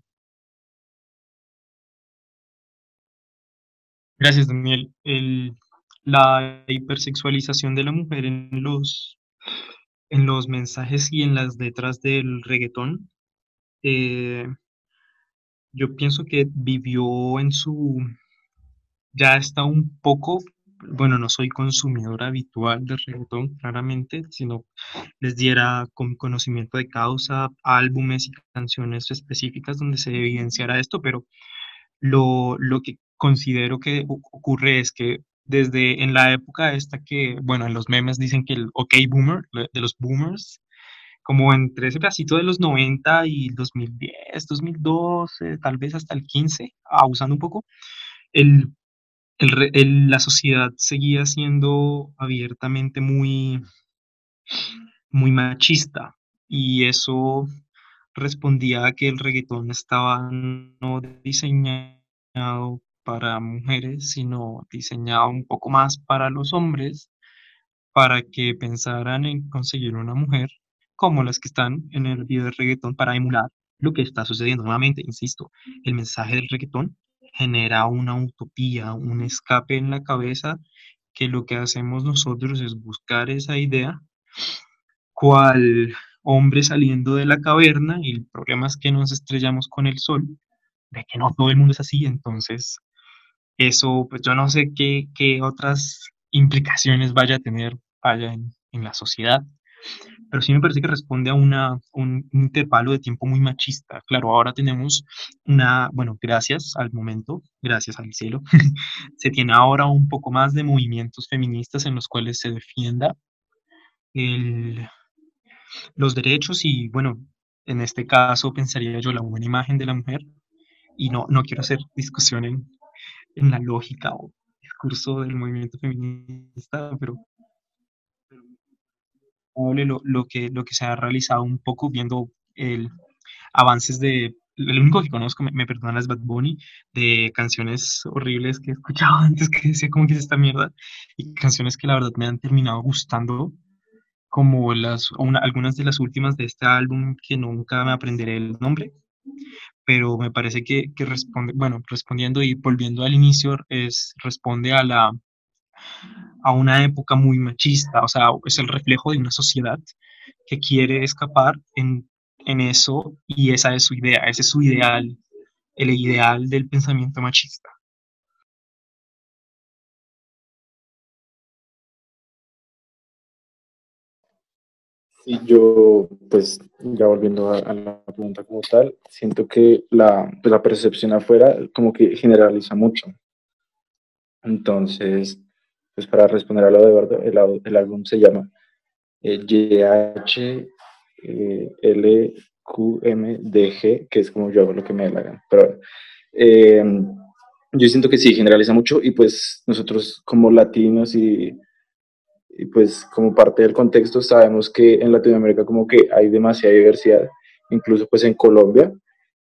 Gracias, Daniel. El, la hipersexualización de la mujer en los, en los mensajes y en las letras del reggaetón, eh, yo pienso que vivió en su, ya está un poco, bueno, no soy consumidor habitual de reggaetón, claramente, sino les diera con conocimiento de causa álbumes y canciones específicas donde se evidenciara esto, pero lo, lo que considero que ocurre es que desde en la época esta que, bueno, en los memes dicen que el OK Boomer, de los boomers, como entre ese pedacito de los 90 y 2010, 2012, tal vez hasta el 15, abusando un poco, el la sociedad seguía siendo abiertamente muy, muy machista y eso respondía a que el reggaetón estaba no diseñado para mujeres, sino diseñado un poco más para los hombres, para que pensaran en conseguir una mujer como las que están en el video de reggaetón para emular lo que está sucediendo. Nuevamente, insisto, el mensaje del reggaetón genera una utopía, un escape en la cabeza, que lo que hacemos nosotros es buscar esa idea, cual hombre saliendo de la caverna, y el problema es que nos estrellamos con el sol, de que no todo el mundo es así, entonces eso, pues yo no sé qué, qué otras implicaciones vaya a tener vaya en, en la sociedad, pero sí me parece que responde a una, un intervalo de tiempo muy machista. Claro, ahora tenemos una, bueno, gracias al momento, gracias al cielo, se tiene ahora un poco más de movimientos feministas en los cuales se defienda el, los derechos y, bueno, en este caso pensaría yo la buena imagen de la mujer y no, no quiero hacer discusión en, en la lógica o discurso del movimiento feminista, pero lo, lo, que, lo que se ha realizado un poco viendo el avances de, el único que conozco, me, me perdonan, es Bad Bunny, de canciones horribles que he escuchado antes que decía como que es esta mierda, y canciones que la verdad me han terminado gustando, como las, una, algunas de las últimas de este álbum que nunca me aprenderé el nombre, pero me parece que, que responde, bueno, respondiendo y volviendo al inicio, es, responde a la, a una época muy machista, o sea, es el reflejo de una sociedad que quiere escapar en en eso y esa es su idea, ese es su ideal, el ideal del pensamiento machista. Y yo, pues, ya volviendo a, a la pregunta como tal, siento que la, pues, la percepción afuera como que generaliza mucho. Entonces, pues para responder a lo de Eduardo, el, el álbum se llama eh, YHLQMDG, que es como yo hago lo que me gana. Pero eh, yo siento que sí, generaliza mucho y pues nosotros como latinos y, y pues como parte del contexto sabemos que en Latinoamérica como que hay demasiada diversidad, incluso pues en Colombia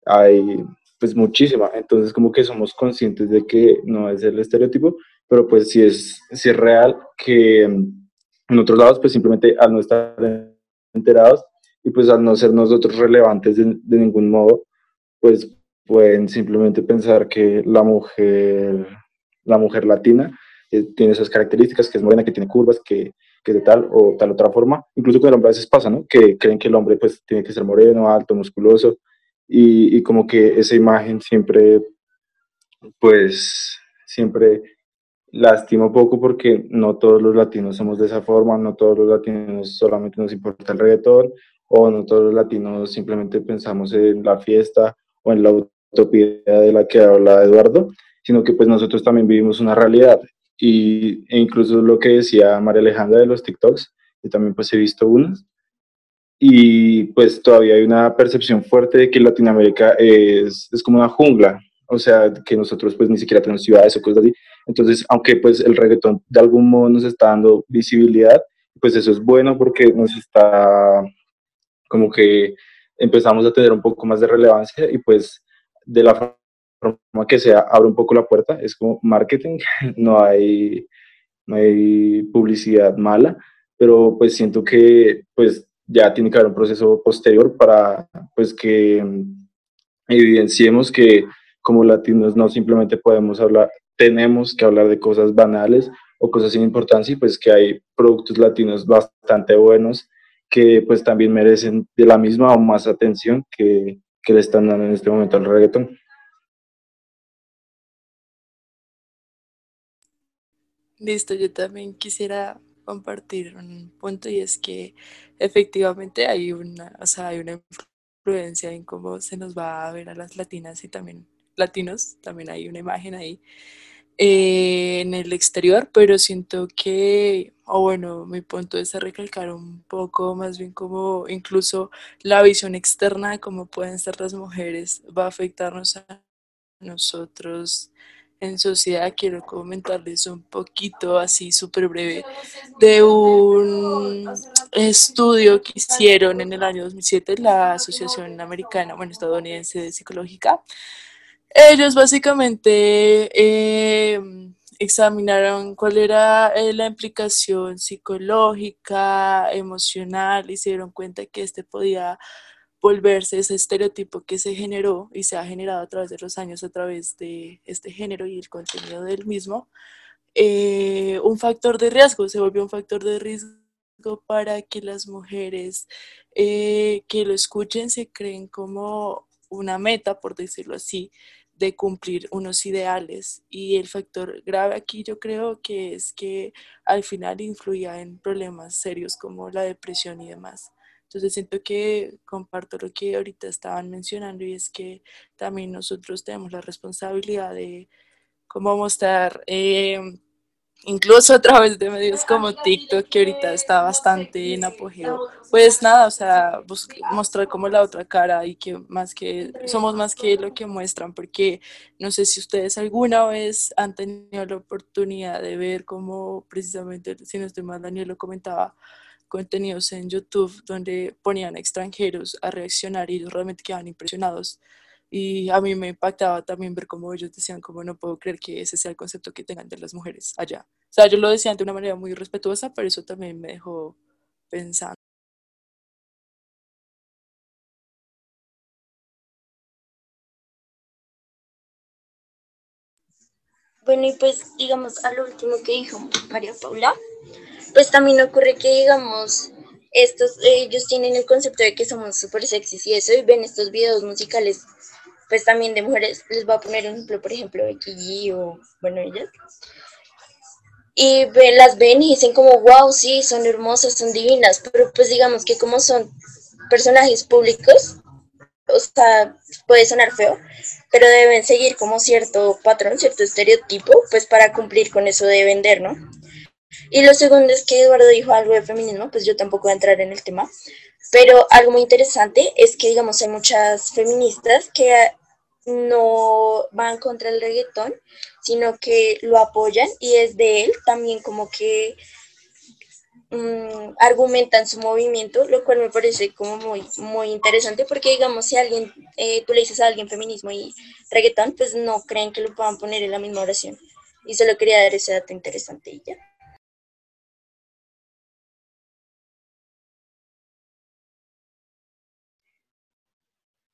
hay pues muchísima, entonces como que somos conscientes de que no es el estereotipo, pero pues sí es, sí es real que en otros lados pues simplemente al no estar enterados y pues al no ser nosotros relevantes de, de ningún modo, pues pueden simplemente pensar que la mujer, la mujer latina eh, tiene esas características, que es morena, que tiene curvas, que, que de tal o tal otra forma. Incluso con el hombre a veces pasa, ¿no? Que creen que el hombre pues tiene que ser moreno, alto, musculoso, y, y como que esa imagen siempre, pues, siempre lastima un poco porque no todos los latinos somos de esa forma, no todos los latinos solamente nos importa el reggaetón, o no todos los latinos simplemente pensamos en la fiesta o en la utopía de la que habla Eduardo, sino que pues nosotros también vivimos una realidad. Y, e incluso lo que decía María Alejandra de los TikToks, yo también pues he visto unas, y pues todavía hay una percepción fuerte de que Latinoamérica es, es como una jungla, o sea, que nosotros pues ni siquiera tenemos ciudades o cosas así. Entonces, aunque pues el reggaetón de algún modo nos está dando visibilidad, pues eso es bueno porque nos está como que empezamos a tener un poco más de relevancia y pues de la forma que sea abre un poco la puerta, es como marketing, no hay, no hay publicidad mala, pero pues siento que pues ya tiene que haber un proceso posterior para pues que mm, evidenciemos que como latinos no simplemente podemos hablar, tenemos que hablar de cosas banales o cosas sin importancia y pues que hay productos latinos bastante buenos que pues también merecen de la misma o más atención que, que le están dando en este momento al reggaetón. Listo, yo también quisiera compartir un punto y es que efectivamente hay una, o sea, hay una influencia en cómo se nos va a ver a las latinas y también latinos, también hay una imagen ahí eh, en el exterior, pero siento que, o bueno, mi punto es recalcar un poco más bien como incluso la visión externa de cómo pueden ser las mujeres va a afectarnos a nosotros en sociedad. Quiero comentarles un poquito así súper breve de un estudio que hicieron en el año 2007 la Asociación Americana, bueno, estadounidense de Psicológica. Ellos básicamente eh, examinaron cuál era eh, la implicación psicológica, emocional y se dieron cuenta que este podía volverse ese estereotipo que se generó y se ha generado a través de los años a través de este género y el contenido del mismo, eh, un factor de riesgo, se volvió un factor de riesgo para que las mujeres eh, que lo escuchen se creen como una meta, por decirlo así, de cumplir unos ideales. Y el factor grave aquí yo creo que es que al final influía en problemas serios como la depresión y demás. Entonces siento que comparto lo que ahorita estaban mencionando y es que también nosotros tenemos la responsabilidad de cómo mostrar, eh, incluso a través de medios como TikTok, que ahorita está bastante en apogeo, pues nada, o sea, mostrar como la otra cara y que más que, somos más que lo que muestran, porque no sé si ustedes alguna vez han tenido la oportunidad de ver cómo precisamente, si no estoy mal, Daniel lo comentaba, contenidos en YouTube donde ponían extranjeros a reaccionar y ellos realmente quedaban impresionados. Y a mí me impactaba también ver cómo ellos decían, como no puedo creer que ese sea el concepto que tengan de las mujeres allá. O sea, yo lo decían de una manera muy respetuosa, pero eso también me dejó pensando. Bueno, y pues digamos a lo último que dijo María Paula, pues también ocurre que digamos estos, ellos tienen el concepto de que somos súper sexys y eso, y ven estos videos musicales, pues también de mujeres, les voy a poner un ejemplo, por ejemplo, de Kiki o, bueno, ellas, y las ven y dicen como, wow, sí, son hermosas, son divinas, pero pues digamos que como son personajes públicos, o sea, puede sonar feo, pero deben seguir como cierto patrón, cierto estereotipo, pues para cumplir con eso de vender, ¿no? Y lo segundo es que Eduardo dijo algo de feminismo, pues yo tampoco voy a entrar en el tema, pero algo muy interesante es que, digamos, hay muchas feministas que no van contra el reggaetón, sino que lo apoyan y desde él también como que mm, argumentan su movimiento, lo cual me parece como muy, muy interesante porque digamos si alguien, eh, tú le dices a alguien feminismo y reggaetón, pues no creen que lo puedan poner en la misma oración. Y solo quería dar ese dato interesante y ya.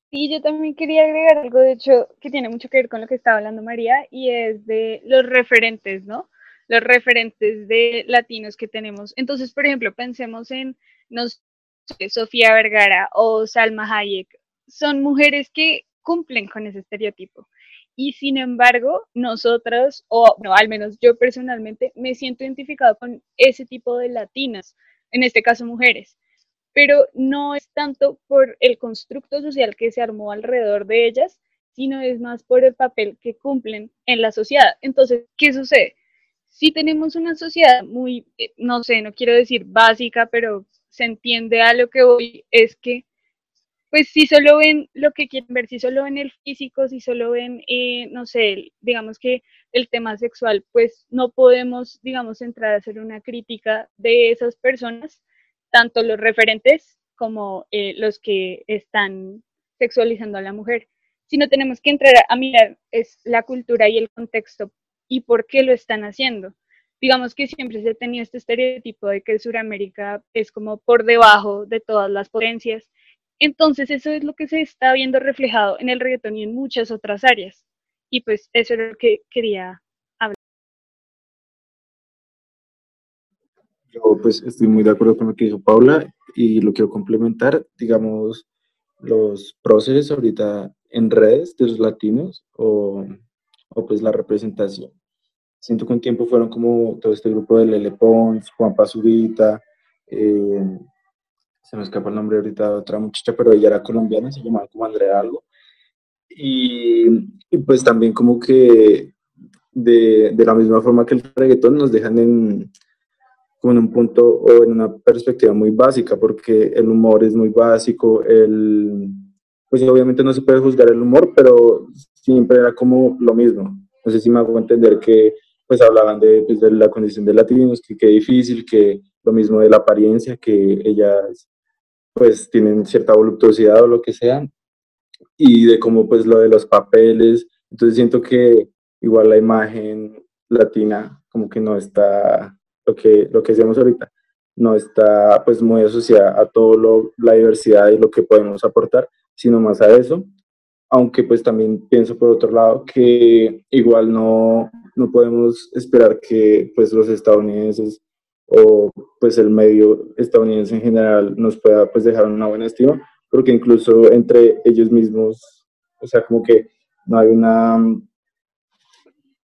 Y yo también quería agregar algo, de hecho, que tiene mucho que ver con lo que estaba hablando María, y es de los referentes, ¿no? Los referentes de latinos que tenemos. Entonces, por ejemplo, pensemos en, no Sofía Vergara o Salma Hayek. Son mujeres que cumplen con ese estereotipo. Y sin embargo, nosotros, o al menos yo personalmente, me siento identificado con ese tipo de latinas, en este caso mujeres pero no es tanto por el constructo social que se armó alrededor de ellas, sino es más por el papel que cumplen en la sociedad. Entonces, ¿qué sucede? Si tenemos una sociedad muy, eh, no sé, no quiero decir básica, pero se entiende a lo que voy, es que, pues si solo ven lo que quieren ver, si solo ven el físico, si solo ven, eh, no sé, digamos que el tema sexual, pues no podemos, digamos, entrar a hacer una crítica de esas personas tanto los referentes como eh, los que están sexualizando a la mujer, sino tenemos que entrar a mirar es la cultura y el contexto y por qué lo están haciendo. Digamos que siempre se tenido este estereotipo de que Sudamérica es como por debajo de todas las potencias. Entonces eso es lo que se está viendo reflejado en el reggaetón y en muchas otras áreas. Y pues eso es lo que quería Pues estoy muy de acuerdo con lo que dijo Paula y lo quiero complementar, digamos, los procesos ahorita en redes de los latinos o, o pues la representación. Siento que un tiempo fueron como todo este grupo de Lele Pons, Juan Pazurita, eh, se me escapa el nombre ahorita de otra muchacha, pero ella era colombiana, se llamaba como Andrea Algo. Y, y pues también como que de, de, la misma forma que el reggaetón nos dejan en, con un punto o en una perspectiva muy básica, porque el humor es muy básico, el, pues obviamente no se puede juzgar el humor, pero siempre era como lo mismo. No sé si me hago entender que pues hablaban de, pues, de la condición de latinos, que qué difícil, que lo mismo de la apariencia, que ellas pues tienen cierta voluptuosidad o lo que sea, y de cómo pues lo de los papeles, entonces siento que igual la imagen latina como que no está lo que, lo que ahorita, no está pues muy asociada a todo la diversidad y lo que podemos aportar, sino más a eso. Aunque pues también pienso por otro lado que igual no, no podemos esperar que pues los estadounidenses o pues el medio estadounidense en general nos pueda pues dejar una buena estima, porque incluso entre ellos mismos, o sea, como que no hay una,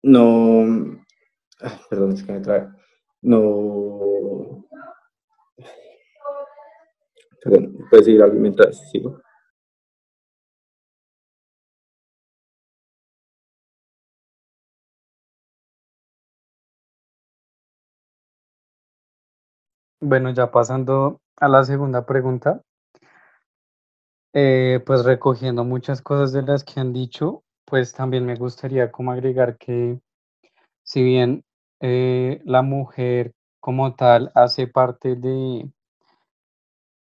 no, ah, perdón, es que me trae, no. Perdón, puedes seguir algo mientras sigo. Bueno, ya pasando a la segunda pregunta, eh, pues recogiendo muchas cosas de las que han dicho, pues también me gustaría como agregar que si bien eh, la mujer como tal hace parte de,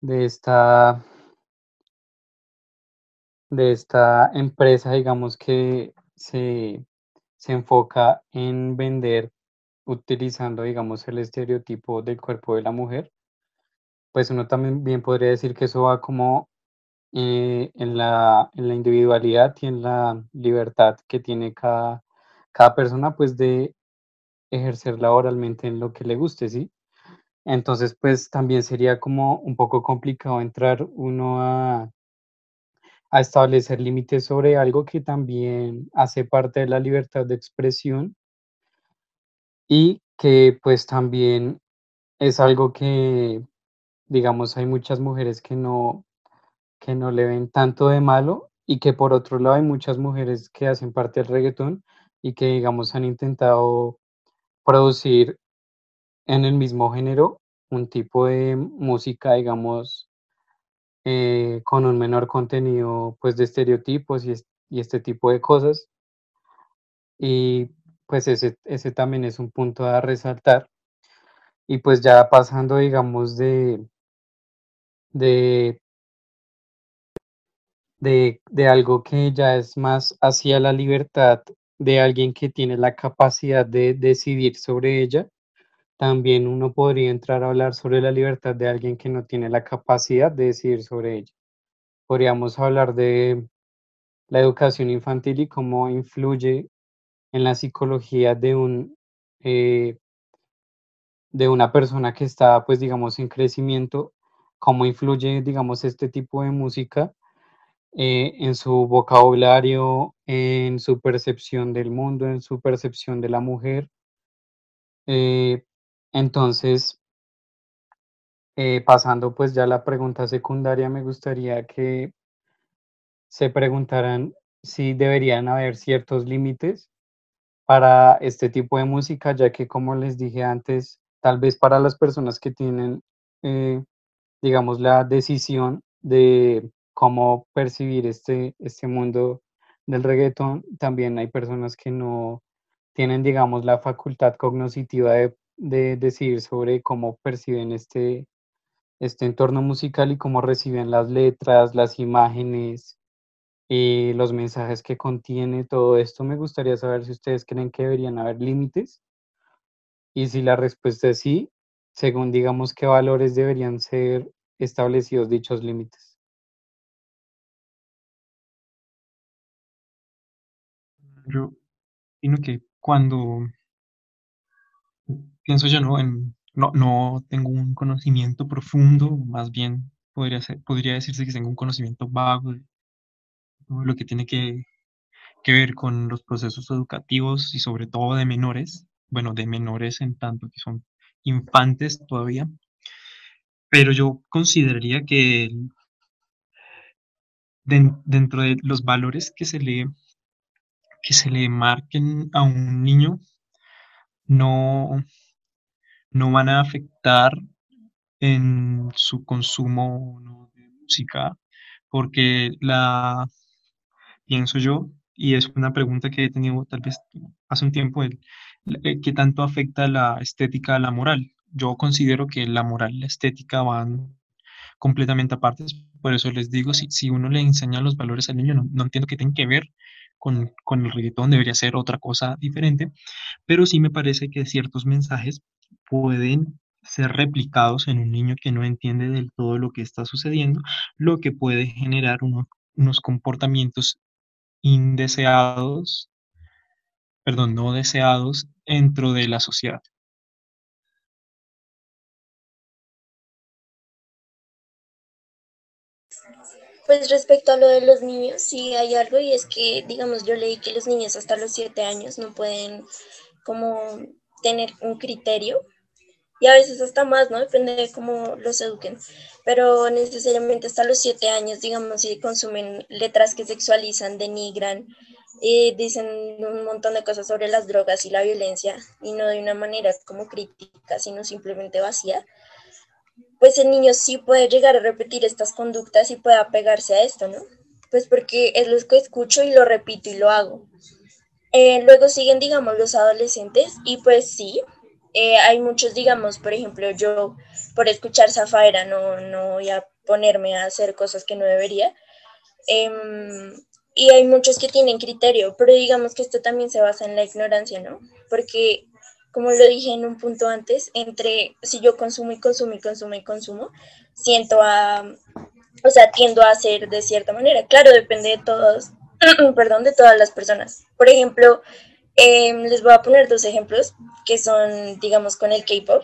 de esta de esta empresa, digamos que se, se enfoca en vender utilizando, digamos, el estereotipo del cuerpo de la mujer, pues uno también bien podría decir que eso va como eh, en, la, en la individualidad y en la libertad que tiene cada, cada persona, pues de ejercer laboralmente en lo que le guste, ¿sí? Entonces, pues también sería como un poco complicado entrar uno a, a establecer límites sobre algo que también hace parte de la libertad de expresión y que pues también es algo que, digamos, hay muchas mujeres que no, que no le ven tanto de malo y que por otro lado hay muchas mujeres que hacen parte del reggaetón y que, digamos, han intentado producir en el mismo género un tipo de música, digamos, eh, con un menor contenido, pues, de estereotipos y, y este tipo de cosas. Y pues ese, ese también es un punto a resaltar. Y pues ya pasando, digamos, de, de, de, de algo que ya es más hacia la libertad de alguien que tiene la capacidad de decidir sobre ella, también uno podría entrar a hablar sobre la libertad de alguien que no tiene la capacidad de decidir sobre ella. Podríamos hablar de la educación infantil y cómo influye en la psicología de un eh, de una persona que está, pues, digamos, en crecimiento, cómo influye, digamos, este tipo de música eh, en su vocabulario, en su percepción del mundo, en su percepción de la mujer. Eh, entonces, eh, pasando pues ya a la pregunta secundaria, me gustaría que se preguntaran si deberían haber ciertos límites para este tipo de música, ya que como les dije antes, tal vez para las personas que tienen, digamos, la decisión de cómo percibir este, este mundo del reggaetón, también hay personas que no tienen, digamos, la facultad cognitiva de, de decidir sobre cómo perciben este, este entorno musical y cómo reciben las letras, las imágenes, y los mensajes que contiene todo esto. Me gustaría saber si ustedes creen que deberían haber límites y si la respuesta es sí, según digamos qué valores deberían ser establecidos dichos límites. Yo opino que cuando pienso yo, ¿no? En, no, no tengo un conocimiento profundo, más bien podría, podría decirse que tengo un conocimiento vago de lo que tiene que, que ver con los procesos educativos y sobre todo de menores, bueno, de menores en tanto que son infantes todavía, pero yo consideraría que dentro de los valores que se le que se le marquen a un niño no, no van a afectar en su consumo de música, porque la, pienso yo, y es una pregunta que he tenido tal vez hace un tiempo, el, eh, ¿qué tanto afecta la estética a la moral? Yo considero que la moral y la estética van completamente aparte, por eso les digo, si, si uno le enseña los valores al niño, no, no entiendo qué tienen que ver con, el reggaetón, debería ser otra cosa diferente, pero sí me parece que ciertos mensajes pueden ser replicados en un niño que no entiende del todo lo que está sucediendo, lo que puede generar uno, unos comportamientos indeseados, perdón, no deseados dentro de la sociedad. Pues respecto a lo de los niños, sí hay algo y es que, digamos, yo leí que los niños hasta los siete años no pueden como tener un criterio y a veces hasta más, ¿no? Depende de cómo los eduquen. Pero necesariamente hasta los siete años, digamos, si consumen letras que sexualizan, denigran, y dicen un montón de cosas sobre las drogas y la violencia, y no de una manera como crítica, sino simplemente vacía, pues el niño sí puede llegar a repetir estas conductas y puede apegarse a esto, ¿no? Pues porque es lo que escucho y lo repito y lo hago. Eh, luego siguen, digamos, los adolescentes y pues sí, eh, hay muchos, digamos, por ejemplo, yo por escuchar Zafaira no, no voy a ponerme a hacer cosas que no debería. Em, y hay muchos que tienen criterio, pero digamos que esto también se basa en la ignorancia, ¿no? Porque, como lo dije en un punto antes, entre si yo consumo y consumo y consumo y consumo, siento a, o sea, tiendo a hacer de cierta manera. Claro, depende de todos, perdón, de todas las personas. Por ejemplo, Em, les voy a poner dos ejemplos que son, digamos, con el K-pop.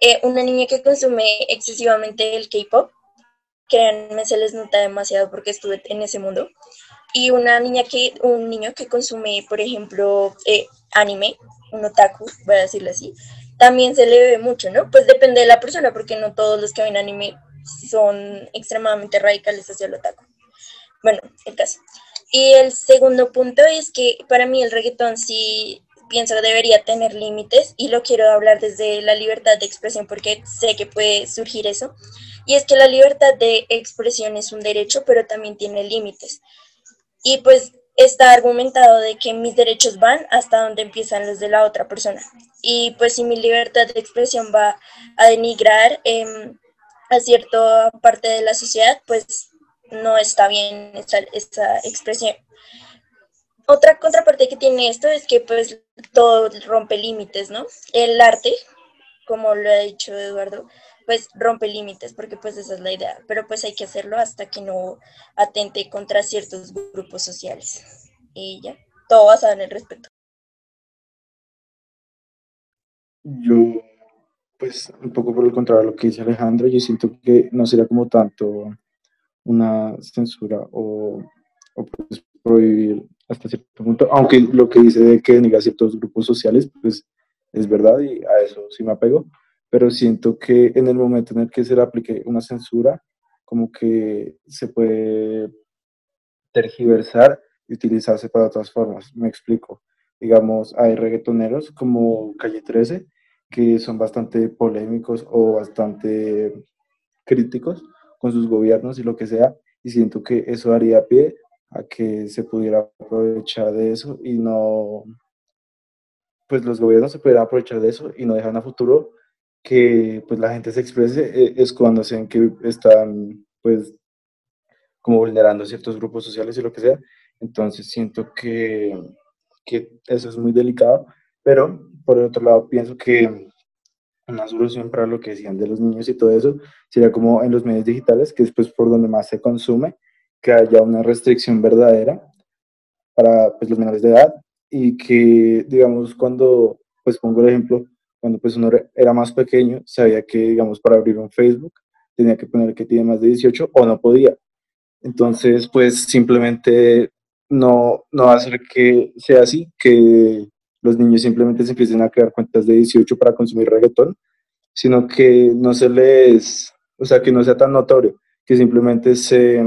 eh, una niña que consume excesivamente el K-pop, créanme, se les nota demasiado porque estuve en ese mundo. Y una niña que, un niño que consume, por ejemplo, eh, anime, un otaku, voy a decirlo así, también se le ve mucho, ¿no? Pues depende de la persona, porque no todos los que ven anime son extremadamente radicales hacia el otaku. Bueno, el caso. Y el segundo punto es que para mí el reggaetón sí pienso que debería tener límites y lo quiero hablar desde la libertad de expresión porque sé que puede surgir eso. Y es que la libertad de expresión es un derecho, pero también tiene límites. Y pues está argumentado de que mis derechos van hasta donde empiezan los de la otra persona. Y pues si mi libertad de expresión va a denigrar em, a cierta parte de la sociedad, pues no está bien esa, esa expresión. Otra contraparte que tiene esto es que pues todo rompe límites, ¿no? El arte, como lo ha dicho Eduardo, pues rompe límites, porque pues esa es la idea, pero pues hay que hacerlo hasta que no atente contra ciertos grupos sociales. Y ya, todo basado en el respeto. Yo, pues un poco por el contrario a lo que dice Alejandro, yo siento que no sería como tanto una censura o, pues prohibir hasta cierto punto, aunque lo que dice de que niega ciertos grupos sociales, pues es verdad y a eso sí me apego, pero siento que en el momento en el que se le aplique una censura, como que se puede tergiversar y utilizarse para otras formas. Me explico. Digamos, hay reggaetoneros como Calle 13 que son bastante polémicos o bastante críticos con sus gobiernos y lo que sea, y siento que eso haría pie a que se pudiera aprovechar de eso y no, pues los gobiernos se pudieran aprovechar de eso y no dejan a futuro que pues la gente se exprese eh, es cuando sean que están pues como vulnerando ciertos grupos sociales y lo que sea. Entonces siento que, que eso es muy delicado, pero por el otro lado pienso que una solución para lo que decían de los niños y todo eso sería como en los medios digitales, que es pues por donde más se consume, que haya una restricción verdadera para pues, los menores de edad y que digamos cuando pues pongo el ejemplo cuando pues uno era más pequeño, sabía que, digamos, para abrir un Facebook tenía que poner que tiene más de 18 o no podía. Entonces, pues simplemente no, no ser que sea así, que los niños simplemente se empiecen a crear cuentas de 18 para consumir reggaetón, sino que no se les, o sea, que no sea tan notorio, que simplemente se,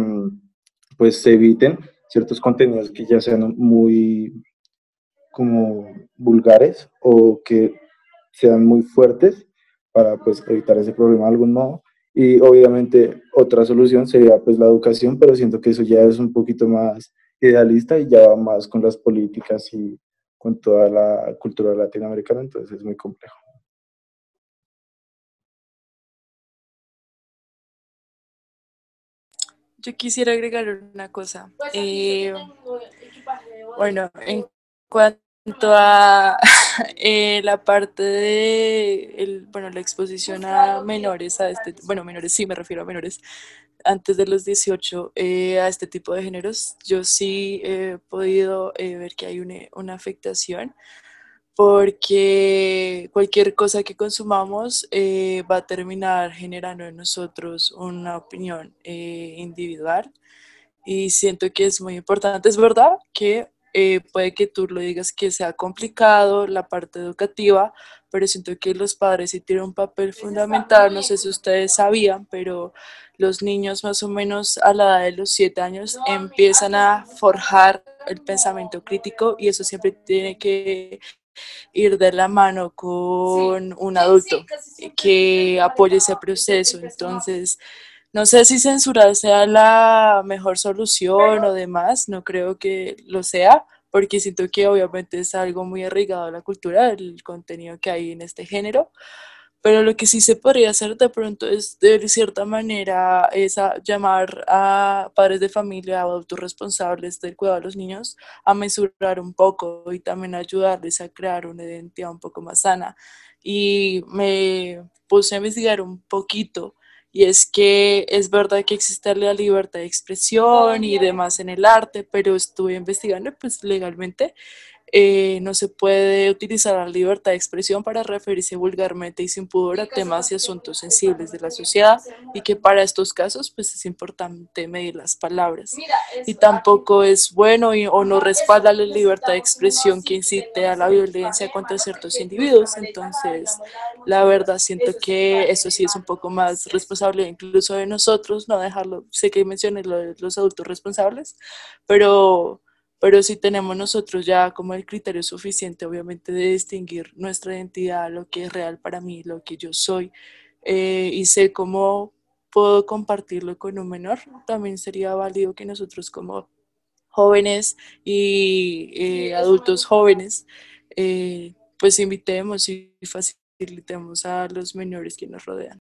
pues, se eviten ciertos contenidos que ya sean muy como vulgares o que sean muy fuertes para pues evitar ese problema de algún modo. Y obviamente otra solución sería pues la educación, pero siento que eso ya es un poquito más idealista y ya va más con las políticas y con toda la cultura latinoamericana, entonces es muy complejo. Yo quisiera agregar una cosa. Eh, bueno, en cuanto a eh, la parte de el, bueno, la exposición a menores, a este, bueno, menores, sí me refiero a menores, antes de los 18 eh, a este tipo de géneros, yo sí he podido eh, ver que hay una, una, afectación porque cualquier cosa que consumamos va a terminar generando en nosotros una opinión individual y siento que es muy importante. Es verdad que eh, puede que tú lo digas que sea complicado la parte educativa, pero siento que los padres sí tienen un papel fundamental, no sé si ustedes sabían, pero los niños más o menos a la edad de los siete años empiezan a forjar el pensamiento crítico y eso siempre tiene que ir de la mano con un adulto que apoye ese proceso. Entonces, no sé si censurar sea la mejor solución o demás, no creo que lo sea, porque siento que obviamente es algo muy arraigado a la cultura, el contenido que hay en este género, pero lo que sí se podría hacer de pronto es de cierta manera es llamar a padres de familia o adultos responsables del cuidado de los niños a mesurar un poco y también ayudarles a crear una identidad un poco más sana. Y me puse a investigar un poquito y es que es verdad que existe la libertad de expresión y demás en el arte, pero estuve investigando, pues legalmente eh, no se puede utilizar la libertad de expresión para referirse vulgarmente y sin pudor a temas y asuntos sensibles de la sociedad y que para estos casos pues es importante medir las palabras. Y tampoco es bueno o no respalda la libertad de expresión que incite a la violencia contra ciertos individuos. Entonces, la verdad siento que eso sí es un poco más responsable incluso de nosotros, no dejarlo, sé que mencioné lo de los adultos responsables, pero pero si tenemos nosotros ya como el criterio suficiente, obviamente, de distinguir nuestra identidad, lo que es real para mí, lo que yo soy, eh, y sé cómo puedo compartirlo con un menor, también sería válido que nosotros como jóvenes y eh, adultos jóvenes, eh, pues invitemos y facilitemos a los menores que nos rodean.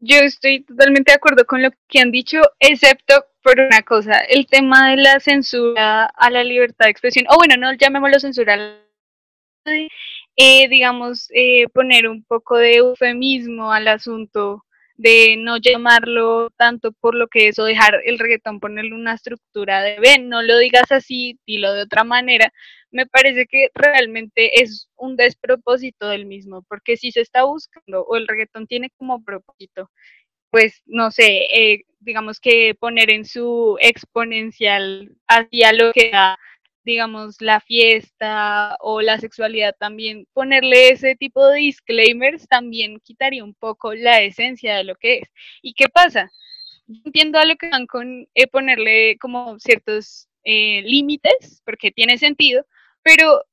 Yo estoy totalmente de acuerdo con lo que han dicho, excepto por una cosa, el tema de la censura a la libertad de expresión, o bueno, no llamémoslo censura, eh, digamos, eh, poner un poco de eufemismo al asunto de no llamarlo tanto por lo que es o dejar el reggaetón ponerle una estructura de ven, no lo digas así, dilo de otra manera, me parece que realmente es un despropósito del mismo, porque si se está buscando o el reggaetón tiene como propósito pues, no sé, eh, digamos que poner en su exponencial hacia lo que da, digamos, la fiesta o la sexualidad también, ponerle ese tipo de disclaimers también quitaría un poco la esencia de lo que es. ¿Y qué pasa? Entiendo a lo que van con eh, ponerle como ciertos eh, límites, porque tiene sentido, pero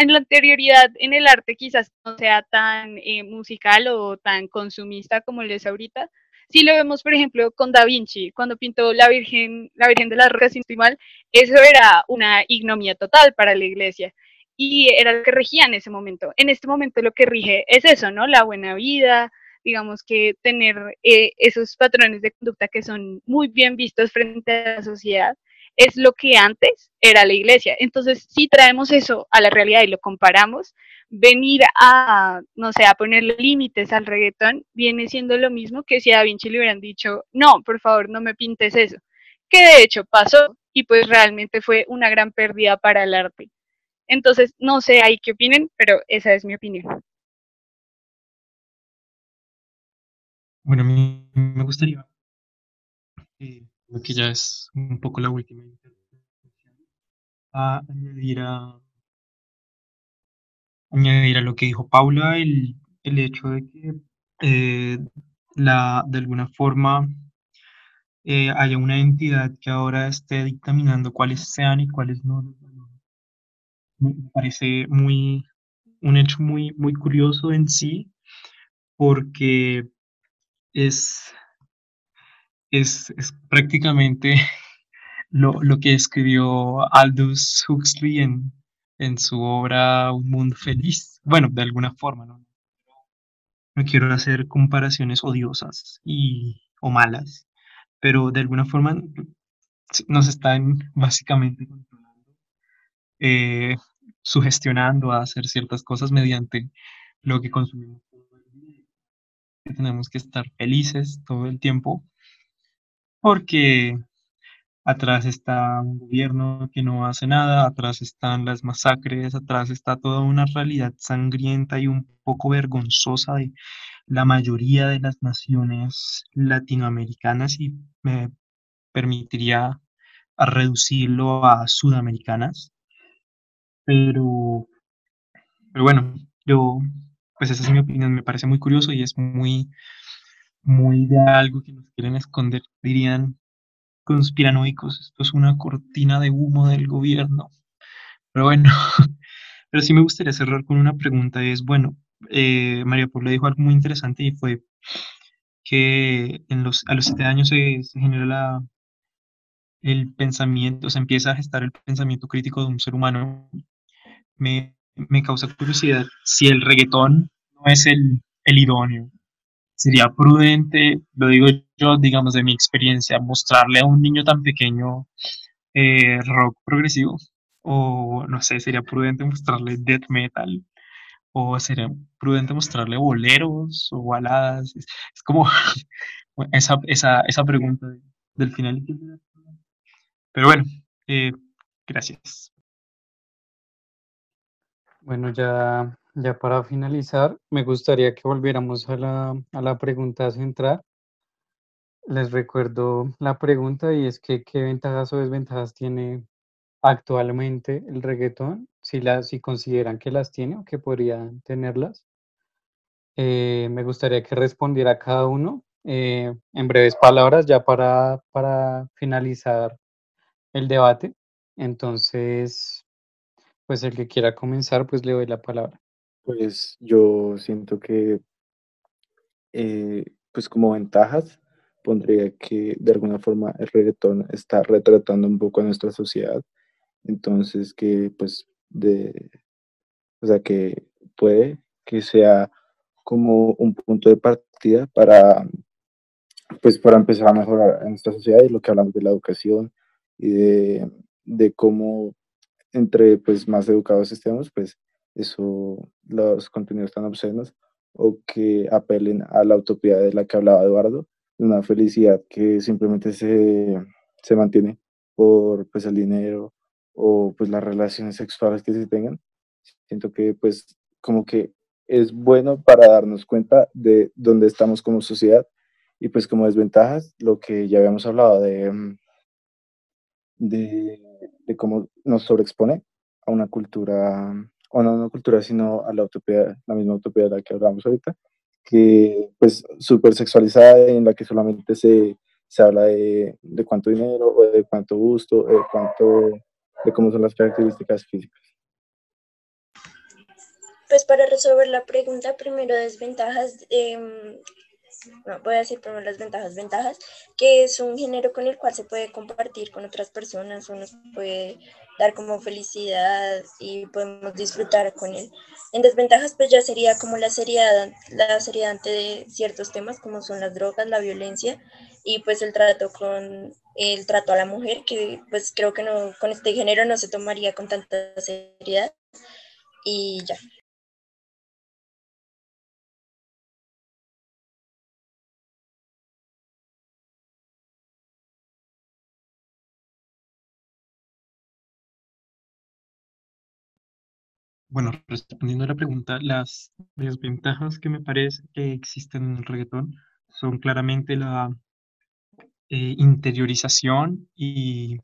en la anterioridad en el arte quizás no sea tan musical o tan consumista como lo es ahorita, si lo vemos, por ejemplo, con Da Vinci, cuando pintó la Virgen, la Virgen de las Rocas, sin mal, eso era una ignomia total para la iglesia y era lo que regía en ese momento. En este momento lo que rige es eso, ¿no? La buena vida, digamos que tener eh, esos patrones de conducta que son muy bien vistos frente a la sociedad es lo que antes era la iglesia. Entonces, si traemos eso a la realidad y lo comparamos, venir a, no sé, a ponerle límites al reggaetón viene siendo lo mismo que si a Vinci le hubieran dicho, no, por favor, no me pintes eso. Que de hecho pasó y pues realmente fue una gran pérdida para el arte. Entonces, no sé ahí qué opinen, pero esa es mi opinión. Bueno, a mí me gustaría, eh, que ya es un poco la última intervención, a añadir a añadir a lo que dijo Paula el, el hecho de que eh, la, de alguna forma eh, haya una entidad que ahora esté dictaminando cuáles sean y cuáles no. Me parece muy, un hecho muy, muy curioso en sí, porque es, es, es prácticamente lo, lo que escribió Aldous Huxley en, en su obra Un Mundo Feliz. Bueno, de alguna forma, ¿no? No quiero hacer comparaciones odiosas y, o malas, pero de alguna forma nos están básicamente controlando, eh, sugestionando a hacer ciertas cosas mediante lo que consumimos tenemos que estar felices todo el tiempo porque atrás está un gobierno que no hace nada, atrás están las masacres, atrás está toda una realidad sangrienta y un poco vergonzosa de la mayoría de las naciones latinoamericanas y me permitiría reducirlo a sudamericanas. Pero, pero bueno, yo, pues esa es mi opinión, me parece muy curioso y es muy, muy de algo que nos quieren esconder, dirían conspiranoicos, esto es una cortina de humo del gobierno. Pero bueno, pero sí me gustaría cerrar con una pregunta, es, bueno, eh, María Paula dijo algo muy interesante y fue que en los, a los siete años se, genera la, el pensamiento, se empieza a gestar el pensamiento crítico de un ser humano. Me, me causa curiosidad si el reggaetón no es el, el idóneo, sería prudente, lo digo yo, digamos, de mi experiencia, mostrarle a un niño tan pequeño eh, rock progresivo, o no sé, sería prudente mostrarle death metal, o sería prudente mostrarle boleros o baladas. Es, como esa, esa, esa, pregunta del final. Pero bueno, eh, Gracias. Bueno, ya, ya para finalizar, me gustaría que volviéramos a la, a la pregunta central. Les recuerdo la pregunta y es que qué ventajas o desventajas tiene actualmente el reggaetón, si, las, si consideran que las tiene o que podrían tenerlas. Eh, me gustaría que respondiera cada uno eh, en breves palabras ya para, para finalizar el debate. Entonces, pues el que quiera comenzar, pues le doy la palabra. Pues yo siento que, eh, pues como ventajas, pondría que de alguna forma el reggaetón está retratando un poco a nuestra sociedad. Entonces que pues de, o sea que puede que sea como un punto de partida para pues para empezar a mejorar en esta sociedad y lo que hablamos de la educación y de, de cómo entre pues más educados estemos, pues eso, los contenidos tan obscenos o que apelen a la utopía de la que hablaba Eduardo, una felicidad que simplemente se, se mantiene por pues el dinero o pues las relaciones sexuales que se tengan. Siento que pues como que es bueno para darnos cuenta de dónde estamos como sociedad y pues como desventajas, lo que ya habíamos hablado de, mm, de, cómo nos sobreexpone a una cultura, o no a una cultura, sino a la utopía, la misma utopía de la que hablamos ahorita, que pues súper sexualizada en la que solamente se, se habla de, de, cuánto dinero, o de cuánto gusto, de cuánto, de cómo son las características físicas. Pues para resolver la pregunta, primero desventajas, eh, no, voy a decir primero las ventajas, ventajas, que es un género con el cual se puede compartir con otras personas, uno puede dar como felicidad y podemos disfrutar con él. En desventajas, pues ya sería como la seriedad, la seriedad ante ciertos temas como son las drogas, la violencia y pues el trato con el trato a la mujer, que pues creo que no, con este género no se tomaría con tanta seriedad y ya. Bueno, respondiendo a la pregunta, las desventajas que me parece que existen en el reggaetón son claramente la eh, interiorización y,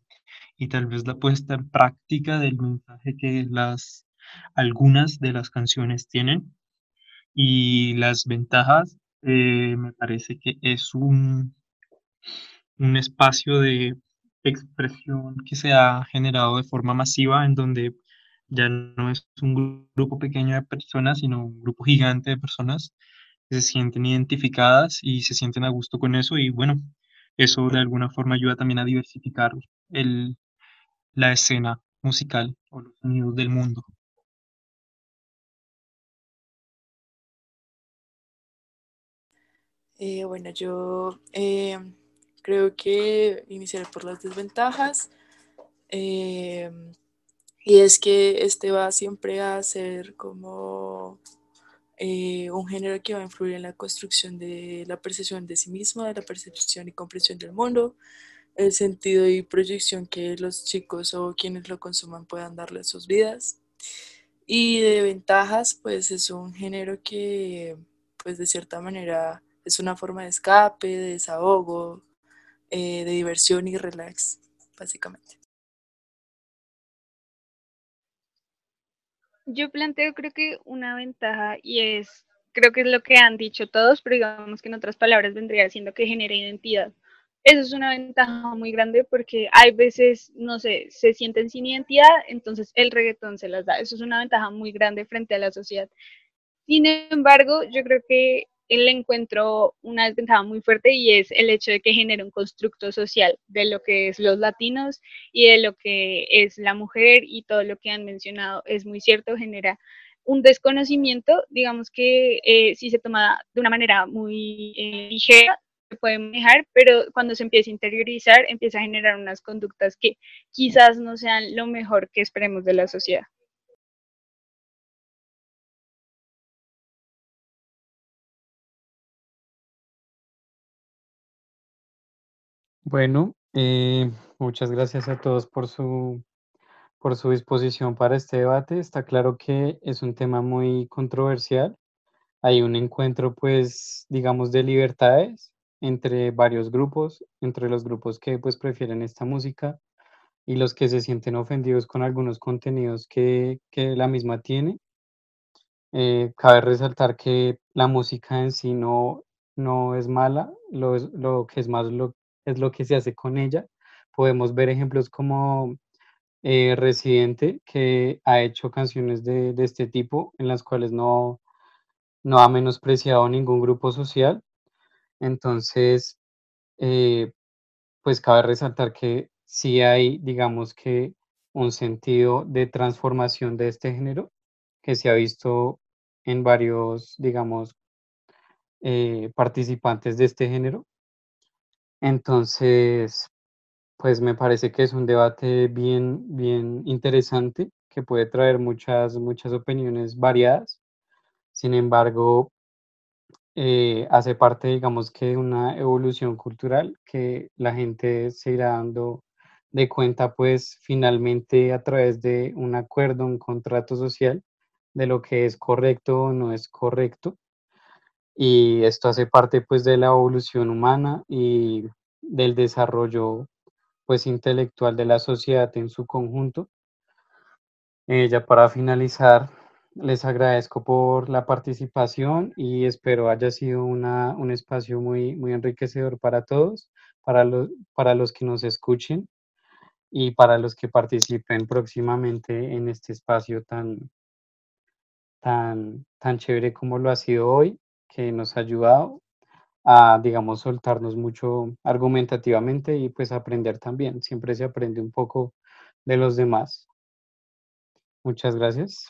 y, tal vez la puesta en práctica del mensaje que las, algunas de las canciones tienen. Y las ventajas, eh, me parece que es un, un espacio de expresión que se ha generado de forma masiva en donde ya no es un grupo pequeño de personas, sino un grupo gigante de personas que se sienten identificadas y se sienten a gusto con eso y bueno, eso de alguna forma ayuda también a diversificar el, la escena musical o los sonidos del mundo. Eh, bueno, yo eh, creo que iniciaré por las desventajas. Eh, y es que este va siempre a ser como eh, un género que va a influir en la construcción de la percepción de sí mismo, de la percepción y comprensión del mundo, el sentido y proyección que los chicos o quienes lo consuman puedan darle a sus vidas. Y de ventajas, pues es un género que, pues de cierta manera, es una forma de escape, de desahogo, eh, de diversión y relax, básicamente. Yo planteo creo que una ventaja y es, creo que es lo que han dicho todos, pero digamos que en otras palabras vendría siendo que genera identidad. Eso es una ventaja muy grande porque hay veces, no sé, se sienten sin identidad, entonces el reggaetón se las da. Eso es una ventaja muy grande frente a la sociedad. Sin embargo, yo creo que le encuentro una desventaja muy fuerte y es el hecho de que genere un constructo social de lo que es los latinos y de lo que es la mujer y todo lo que han mencionado es muy cierto, genera un desconocimiento, digamos que eh, si se toma de una manera muy eh, ligera, se puede manejar, pero cuando se empieza a interiorizar, empieza a generar unas conductas que quizás no sean lo mejor que esperemos de la sociedad. Bueno, eh, muchas gracias a todos por su, por su disposición para este debate. Está claro que es un tema muy controversial. Hay un encuentro, pues, digamos, de libertades entre varios grupos, entre los grupos que pues prefieren esta música y los que se sienten ofendidos con algunos contenidos que, que la misma tiene. Eh, cabe resaltar que la música en sí no, no es mala, lo, lo que es más lo, es lo que se hace con ella. Podemos ver ejemplos como eh, Residente, que ha hecho canciones de, de, este tipo, en las cuales no, no ha menospreciado ningún grupo social. Entonces, eh, pues cabe resaltar que sí hay, digamos que, un sentido de transformación de este género que se ha visto en varios, digamos, eh, participantes de este género. Entonces, pues me parece que es un debate bien, bien interesante que puede traer muchas, muchas opiniones variadas. Sin embargo, eh, hace parte, digamos que, de una evolución cultural que la gente se irá dando de cuenta, pues finalmente a través de un acuerdo, un contrato social, de lo que es correcto o no es correcto. Y esto hace parte pues de la evolución humana y del desarrollo pues intelectual de la sociedad en su conjunto. Eh, ya para finalizar, les agradezco por la participación y espero haya sido una, un espacio muy, muy enriquecedor para todos, para, los para los que nos escuchen y para los que participen próximamente en este espacio tan, tan, tan chévere como lo ha sido hoy, que nos ha ayudado a, digamos, soltarnos mucho argumentativamente y pues aprender también. Siempre se aprende un poco de los demás. Muchas gracias.